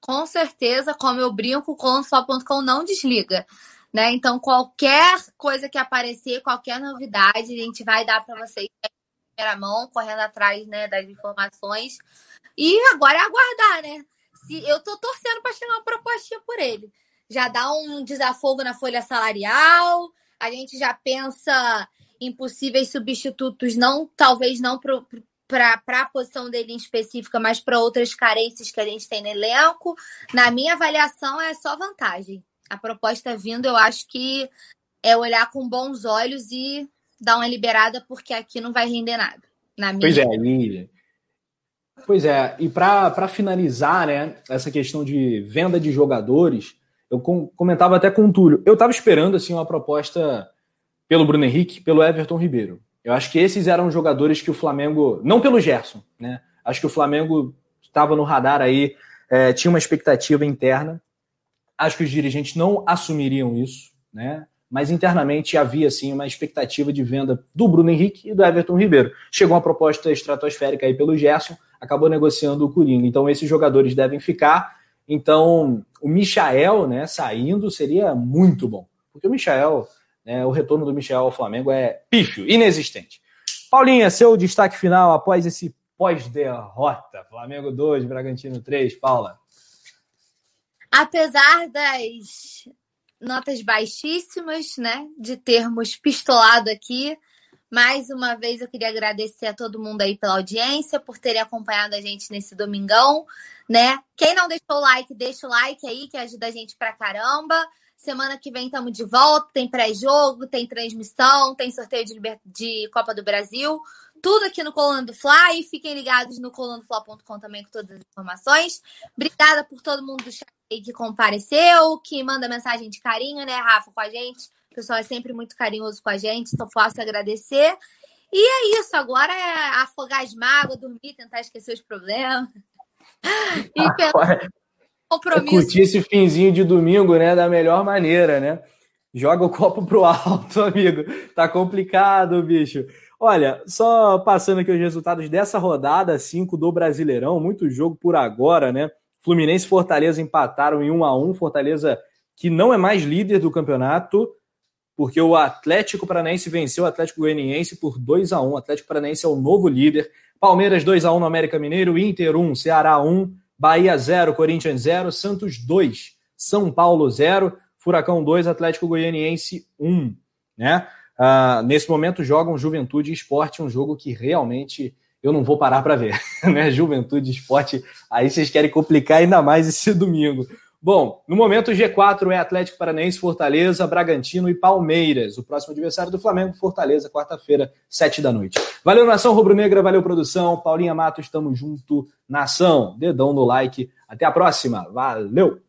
Com certeza, como eu brinco, coluna do Fla.com não desliga. Né? Então, qualquer coisa que aparecer, qualquer novidade, a gente vai dar para vocês em primeira mão, correndo atrás né, das informações. E agora é aguardar, né? Se, eu tô torcendo para chegar uma propostinha por ele. Já dá um desafogo na folha salarial, a gente já pensa em possíveis substitutos, não talvez não para a posição dele em específica, mas para outras carências que a gente tem no elenco. Na minha avaliação, é só vantagem. A proposta vindo, eu acho que é olhar com bons olhos e dar uma liberada, porque aqui não vai render nada. Na minha pois é, e, pois é, e para finalizar né, essa questão de venda de jogadores, eu comentava até com o Túlio, eu estava esperando assim uma proposta pelo Bruno Henrique, pelo Everton Ribeiro. Eu acho que esses eram jogadores que o Flamengo, não pelo Gerson, né? Acho que o Flamengo estava no radar aí, é, tinha uma expectativa interna. Acho que os dirigentes não assumiriam isso, né? Mas internamente havia sim uma expectativa de venda do Bruno Henrique e do Everton Ribeiro. Chegou uma proposta estratosférica aí pelo Gerson, acabou negociando o Coringa. Então esses jogadores devem ficar. Então o Michael, né, saindo seria muito bom, porque o Michael né, o retorno do Michel ao Flamengo é pífio, inexistente. Paulinha, seu destaque final após esse pós-derrota. Flamengo 2, Bragantino 3, Paula. Apesar das notas baixíssimas, né, de termos pistolado aqui, mais uma vez eu queria agradecer a todo mundo aí pela audiência, por terem acompanhado a gente nesse domingão, né? Quem não deixou o like, deixa o like aí, que ajuda a gente pra caramba. Semana que vem estamos de volta, tem pré-jogo, tem transmissão, tem sorteio de, de Copa do Brasil. Tudo aqui no Coluna do Fla e fiquem ligados no colunadofla.com também com todas as informações. Obrigada por todo mundo do chat que compareceu, que manda mensagem de carinho, né, Rafa, com a gente. O pessoal é sempre muito carinhoso com a gente, só posso agradecer. E é isso, agora é afogar as mágoas, dormir, tentar esquecer os problemas. E pelo compromisso. É curtir esse finzinho de domingo, né, da melhor maneira, né? Joga o copo pro alto, amigo. Tá complicado, bicho. Olha, só passando aqui os resultados dessa rodada 5 do Brasileirão, muito jogo por agora, né? Fluminense e Fortaleza empataram em 1 a 1 Fortaleza que não é mais líder do campeonato, porque o Atlético Paranaense venceu o Atlético Goianiense por 2 a 1 O Atlético Paranaense é o novo líder. Palmeiras 2 a 1 no América Mineiro, Inter 1, Ceará 1, Bahia 0, Corinthians 0, Santos 2, São Paulo 0, Furacão 2, Atlético Goianiense 1. Né? Uh, nesse momento jogam Juventude e Esporte, um jogo que realmente eu não vou parar para ver. Né? Juventude e Esporte, aí vocês querem complicar ainda mais esse domingo. Bom, no momento o G4 é Atlético Paranaense, Fortaleza, Bragantino e Palmeiras. O próximo adversário do Flamengo, Fortaleza, quarta-feira, sete da noite. Valeu, Nação Rubro-Negra, valeu, produção. Paulinha Matos, estamos junto, Nação. Dedão no like. Até a próxima. Valeu!